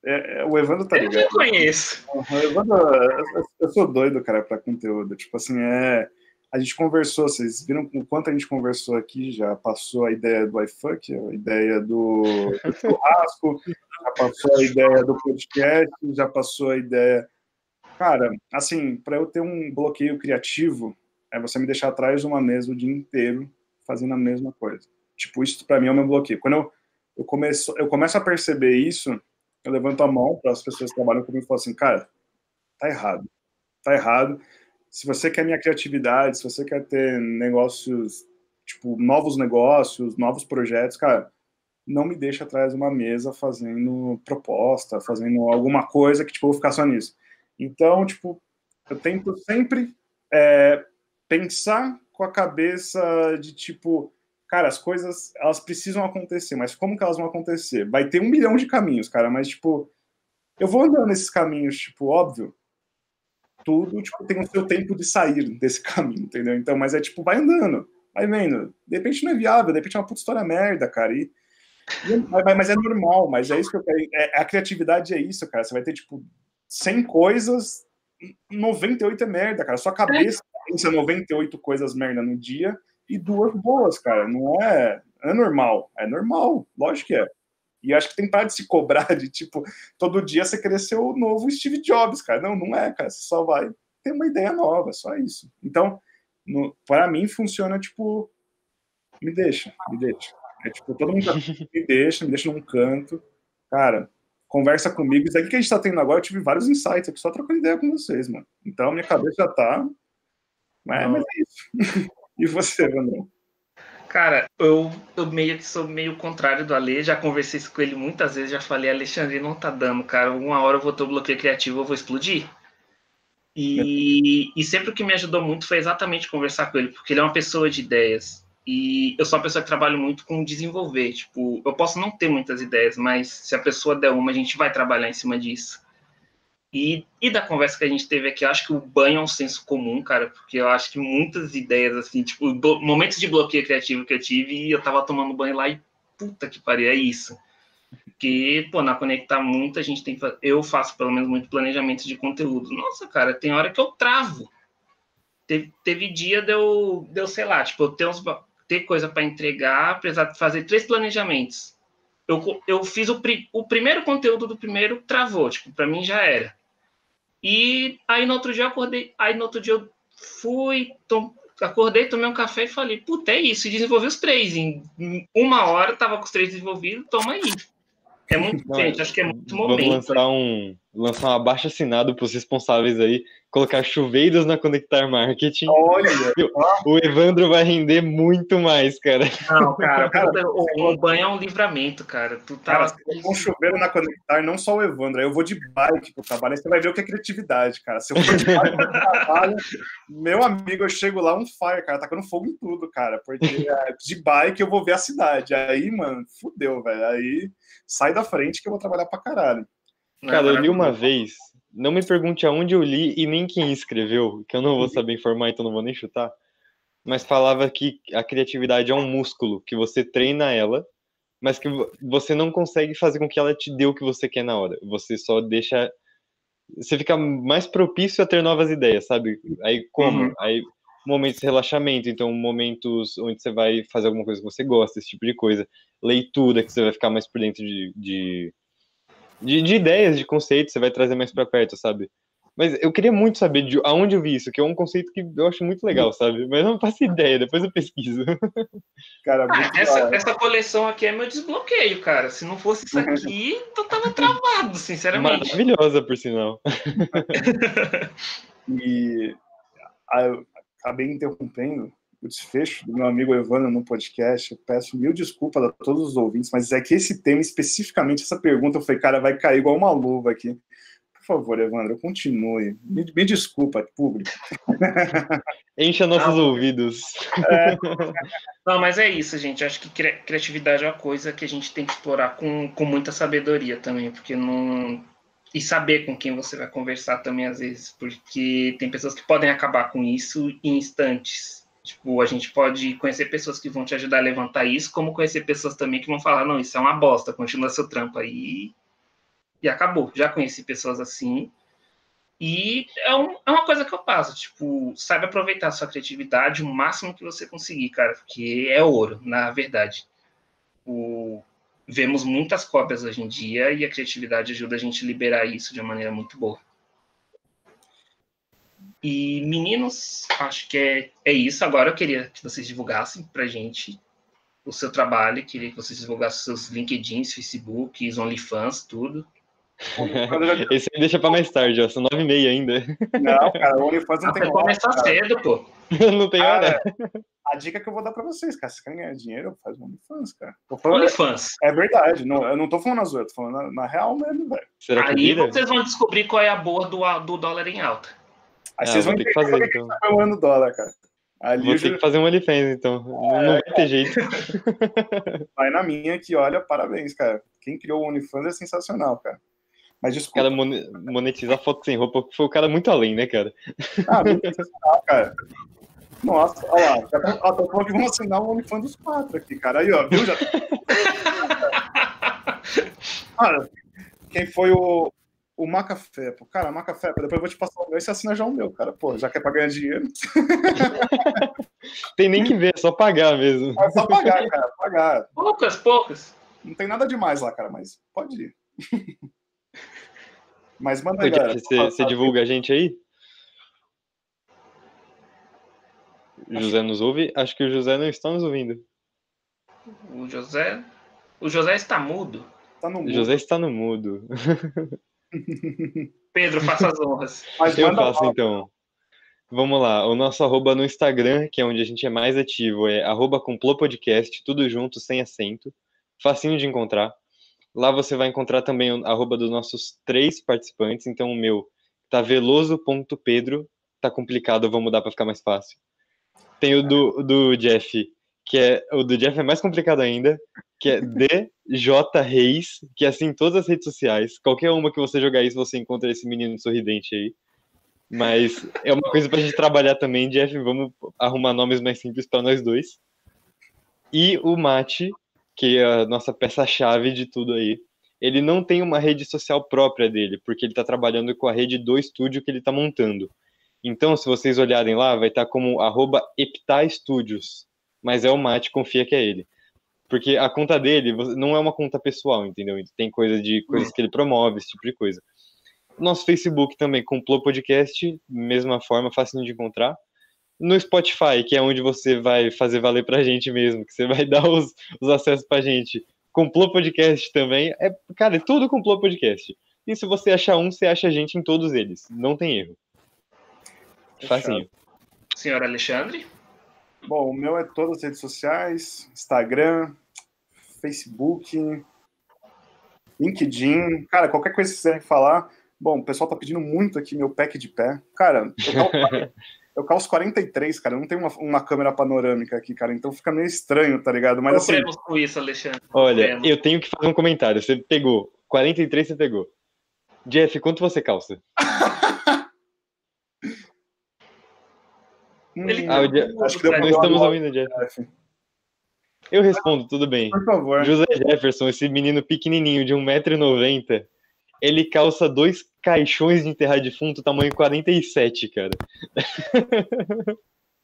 é, é, o Evandro tá ligado. Eu conheço. Uhum, Evandro, eu, eu, sou doido, cara, pra conteúdo. Tipo assim, é. A gente conversou, vocês viram o quanto a gente conversou aqui, já passou a ideia do iFuck, a ideia do, do churrasco, já passou a ideia do podcast, já passou a ideia. Cara, assim, para eu ter um bloqueio criativo, é você me deixar atrás de uma mesa o dia inteiro fazendo a mesma coisa. Tipo, isso para mim é o meu bloqueio. Quando eu, eu, começo, eu começo a perceber isso, eu levanto a mão para as pessoas que trabalham comigo e falo assim, cara, tá errado. Tá errado. Se você quer minha criatividade, se você quer ter negócios, tipo, novos negócios, novos projetos, cara, não me deixa atrás de uma mesa fazendo proposta, fazendo alguma coisa que, tipo, eu vou ficar só nisso. Então, tipo, eu tento sempre é, pensar com a cabeça de, tipo, cara, as coisas, elas precisam acontecer, mas como que elas vão acontecer? Vai ter um milhão de caminhos, cara, mas, tipo, eu vou andando nesses caminhos, tipo, óbvio, tudo, tipo, tem o seu tempo de sair desse (laughs) caminho, entendeu? Então, mas é, tipo, vai andando, vai vendo. De repente não é viável, de repente é uma puta história merda, cara, e, e mas é normal, mas é isso que eu quero, é, a criatividade é isso, cara, você vai ter, tipo, 100 coisas, 98 é merda, cara, sua cabeça pensa 98 coisas merda no dia, e duas boas, cara. Não é, é normal. É normal, lógico que é. E acho que tem parar de se cobrar de tipo, todo dia você querer ser o novo Steve Jobs, cara. Não, não é, cara. Você só vai ter uma ideia nova, só isso. Então, para mim, funciona tipo, me deixa, me deixa. É tipo, todo mundo (laughs) me deixa, me deixa num canto. Cara, conversa comigo. Isso aqui que a gente tá tendo agora, eu tive vários insights aqui, só trocando ideia com vocês, mano. Então, minha cabeça já tá. Mas, mas é isso. (laughs) E você, Vandrão? Cara, eu, eu meio que sou meio contrário do Ale, já conversei com ele muitas vezes, já falei, Alexandre, não tá dando, cara, uma hora eu vou ter um bloqueio criativo, eu vou explodir. E, e sempre o que me ajudou muito foi exatamente conversar com ele, porque ele é uma pessoa de ideias. E eu sou uma pessoa que trabalha muito com desenvolver. Tipo, eu posso não ter muitas ideias, mas se a pessoa der uma, a gente vai trabalhar em cima disso. E, e da conversa que a gente teve aqui, eu acho que o banho é um senso comum, cara, porque eu acho que muitas ideias, assim, tipo, momentos de bloqueio criativo que eu tive, eu tava tomando banho lá e puta que pariu, é isso. Porque, pô, na Conectar Muito, a gente tem eu faço pelo menos muito planejamento de conteúdo. Nossa, cara, tem hora que eu travo. Teve, teve dia de eu, de eu, sei lá, tipo, eu ter, uns, ter coisa para entregar, precisar de fazer três planejamentos. Eu, eu fiz o, o primeiro conteúdo do primeiro, travou, tipo, para mim já era. E aí no outro dia eu acordei, aí no outro dia eu fui, tom, acordei, tomei um café e falei, puta, é isso, e desenvolvi os três. Em uma hora tava com os três desenvolvidos, toma aí. É muito, gente, acho que é muito momento. Vamos lançar um, lançar um abaixo assinado para os responsáveis aí, colocar chuveiros na Conectar Marketing. Olha! O Evandro vai render muito mais, cara. Não, cara, cara o, (laughs) o, banho é um livramento, cara. Tu tá... Cara, com chuveiro na Conectar, não só o Evandro, aí eu vou de bike pro trabalho, aí você vai ver o que é criatividade, cara. Se eu for de bike pro trabalho, meu amigo, eu chego lá um fire, cara, tacando fogo em tudo, cara, porque de bike eu vou ver a cidade. Aí, mano, fudeu, velho. Aí sai da frente que eu vou trabalhar pra caralho. Cara, eu li uma vez, não me pergunte aonde eu li e nem quem escreveu, que eu não vou uhum. saber informar, então não vou nem chutar. Mas falava que a criatividade é um músculo, que você treina ela, mas que você não consegue fazer com que ela te dê o que você quer na hora. Você só deixa. Você fica mais propício a ter novas ideias, sabe? Aí como? Uhum. Aí momentos de relaxamento, então momentos onde você vai fazer alguma coisa que você gosta, esse tipo de coisa. Leitura, que você vai ficar mais por dentro de, de, de, de ideias, de conceitos, você vai trazer mais para perto, sabe? Mas eu queria muito saber de aonde eu vi isso, que é um conceito que eu acho muito legal, sabe? Mas eu não faço ideia, depois eu pesquiso. (laughs) Cara, ah, essa, essa, coleção aqui é meu desbloqueio, cara. Se não fosse isso aqui, (laughs) eu tava travado, sinceramente. Maravilhosa, por sinal. (laughs) e acabei interrompendo o desfecho do meu amigo Evandro no podcast. Eu peço mil desculpas a todos os ouvintes, mas é que esse tema, especificamente essa pergunta, eu falei, cara, vai cair igual uma luva aqui. Por favor, Evandro, continue. Me, me desculpa, público. (laughs) Encha nossos Não, ouvidos. É. (laughs) Não, mas é isso, gente. Acho que cri criatividade é uma coisa que a gente tem que explorar com, com muita sabedoria também, porque não. E saber com quem você vai conversar também, às vezes, porque tem pessoas que podem acabar com isso em instantes. Tipo, a gente pode conhecer pessoas que vão te ajudar a levantar isso, como conhecer pessoas também que vão falar, não, isso é uma bosta, continua seu trampo aí e acabou. Já conheci pessoas assim. E é, um, é uma coisa que eu passo, tipo, sabe aproveitar a sua criatividade o máximo que você conseguir, cara, porque é ouro, na verdade. O, vemos muitas cópias hoje em dia e a criatividade ajuda a gente a liberar isso de uma maneira muito boa. E meninos, acho que é, é isso. Agora eu queria que vocês divulgassem pra gente o seu trabalho, queria que vocês divulgassem seus LinkedIns, Facebook, OnlyFans, tudo. (laughs) Esse aí deixa pra mais tarde, ó. São nove e meia ainda. Não, cara, o OnlyFans não tem hora. começar cedo, pô. (laughs) não tem hora. a dica que eu vou dar pra vocês, cara, se querem ganhar dinheiro, faz OnlyFans, cara. OnlyFans. É, é verdade, não, eu não tô falando na zoeira, tô falando na, na real mesmo, velho. Aí vocês vão descobrir qual é a boa do, do dólar em alta. Aí ah, vocês vão ter que fazer, então. Que tá dólar, cara. Ali Vou ter já... que fazer um OnlyFans, então. É, não vai ter jeito. (laughs) Vai na minha que, olha, parabéns, cara. Quem criou o OnlyFans é sensacional, cara. Mas desculpa. O cara monetizar foto sem roupa foi o cara muito além, né, cara? Ah, muito (laughs) cara. Nossa, olha lá. Já tô, ó, tô falando que vamos assinar o OnlyFans dos quatro aqui, cara. Aí, ó, viu? Já... (laughs) cara, quem foi o, o Macafé? Pô, cara, Macafé, depois eu vou te passar o meu e você assina já o meu, cara. Pô, já quer pra ganhar dinheiro. tem nem que ver, é só pagar mesmo. É só pagar, cara, pagar. Poucas, poucas. Não tem nada demais lá, cara, mas pode ir. (laughs) Mas manda aí, galera. Você, você divulga a gente aí? O José nos ouve? Acho que o José não está nos ouvindo. O José. O José está mudo. Tá no mudo. O José está no mudo. (laughs) Pedro, faça as honras. Mas Eu faço então. Vamos lá. O nosso arroba no Instagram, que é onde a gente é mais ativo, é arroba complopodcast, tudo junto, sem acento. Facinho de encontrar. Lá você vai encontrar também o arroba dos nossos três participantes. Então, o meu tá veloso.pedro. Tá complicado, eu vou mudar para ficar mais fácil. Tem o do, do Jeff, que é. O do Jeff é mais complicado ainda, que é DJ Reis, que é assim em todas as redes sociais. Qualquer uma que você jogar isso, você encontra esse menino sorridente aí. Mas é uma coisa pra gente trabalhar também, Jeff. Vamos arrumar nomes mais simples para nós dois. E o Mate, que é a nossa peça-chave de tudo aí. Ele não tem uma rede social própria dele, porque ele está trabalhando com a rede do estúdio que ele está montando. Então, se vocês olharem lá, vai estar tá como arroba. Mas é o Mate, confia que é ele. Porque a conta dele não é uma conta pessoal, entendeu? Tem coisa de coisas que ele promove, esse tipo de coisa. Nosso Facebook também, Complô Podcast, mesma forma, fácil de encontrar no Spotify, que é onde você vai fazer valer pra gente mesmo, que você vai (laughs) dar os, os acessos pra gente. Complô Podcast também. É, cara, é tudo Complô Podcast. E se você achar um, você acha a gente em todos eles. Não tem erro. Facinho. Senhor Alexandre? Bom, o meu é todas as redes sociais, Instagram, Facebook, LinkedIn. Cara, qualquer coisa que você quiser falar. Bom, o pessoal tá pedindo muito aqui meu pack de pé. Cara, eu (laughs) Eu calço 43, cara. Eu não tenho uma, uma câmera panorâmica aqui, cara. Então fica meio estranho, tá ligado? Mas assim. com isso, Alexandre. Olha, eu tenho que fazer um comentário. Você pegou. 43 você pegou. Jeff, quanto você calça? (laughs) Ele ah, Jeff... Acho que não estamos ouvindo, Jeff. Eu respondo, tudo bem. Por favor. José Jefferson, esse menino pequenininho de 1,90m, ele calça dois caixões de enterrar defunto tamanho 47, cara.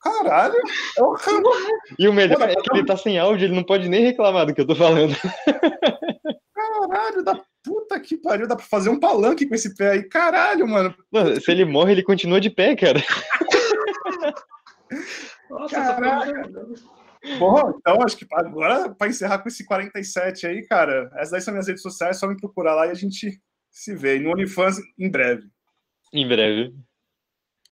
Caralho, é o (laughs) E o melhor é que ele tá sem áudio, ele não pode nem reclamar do que eu tô falando. Caralho, da puta que pariu, dá pra fazer um palanque com esse pé aí. Caralho, mano. Mano, se ele morre, ele continua de pé, cara. Nossa. Bom, então acho que agora, para encerrar com esse 47 aí, cara, essas aí são minhas redes sociais, é só me procurar lá e a gente se vê. E no OnlyFans em breve. Em breve.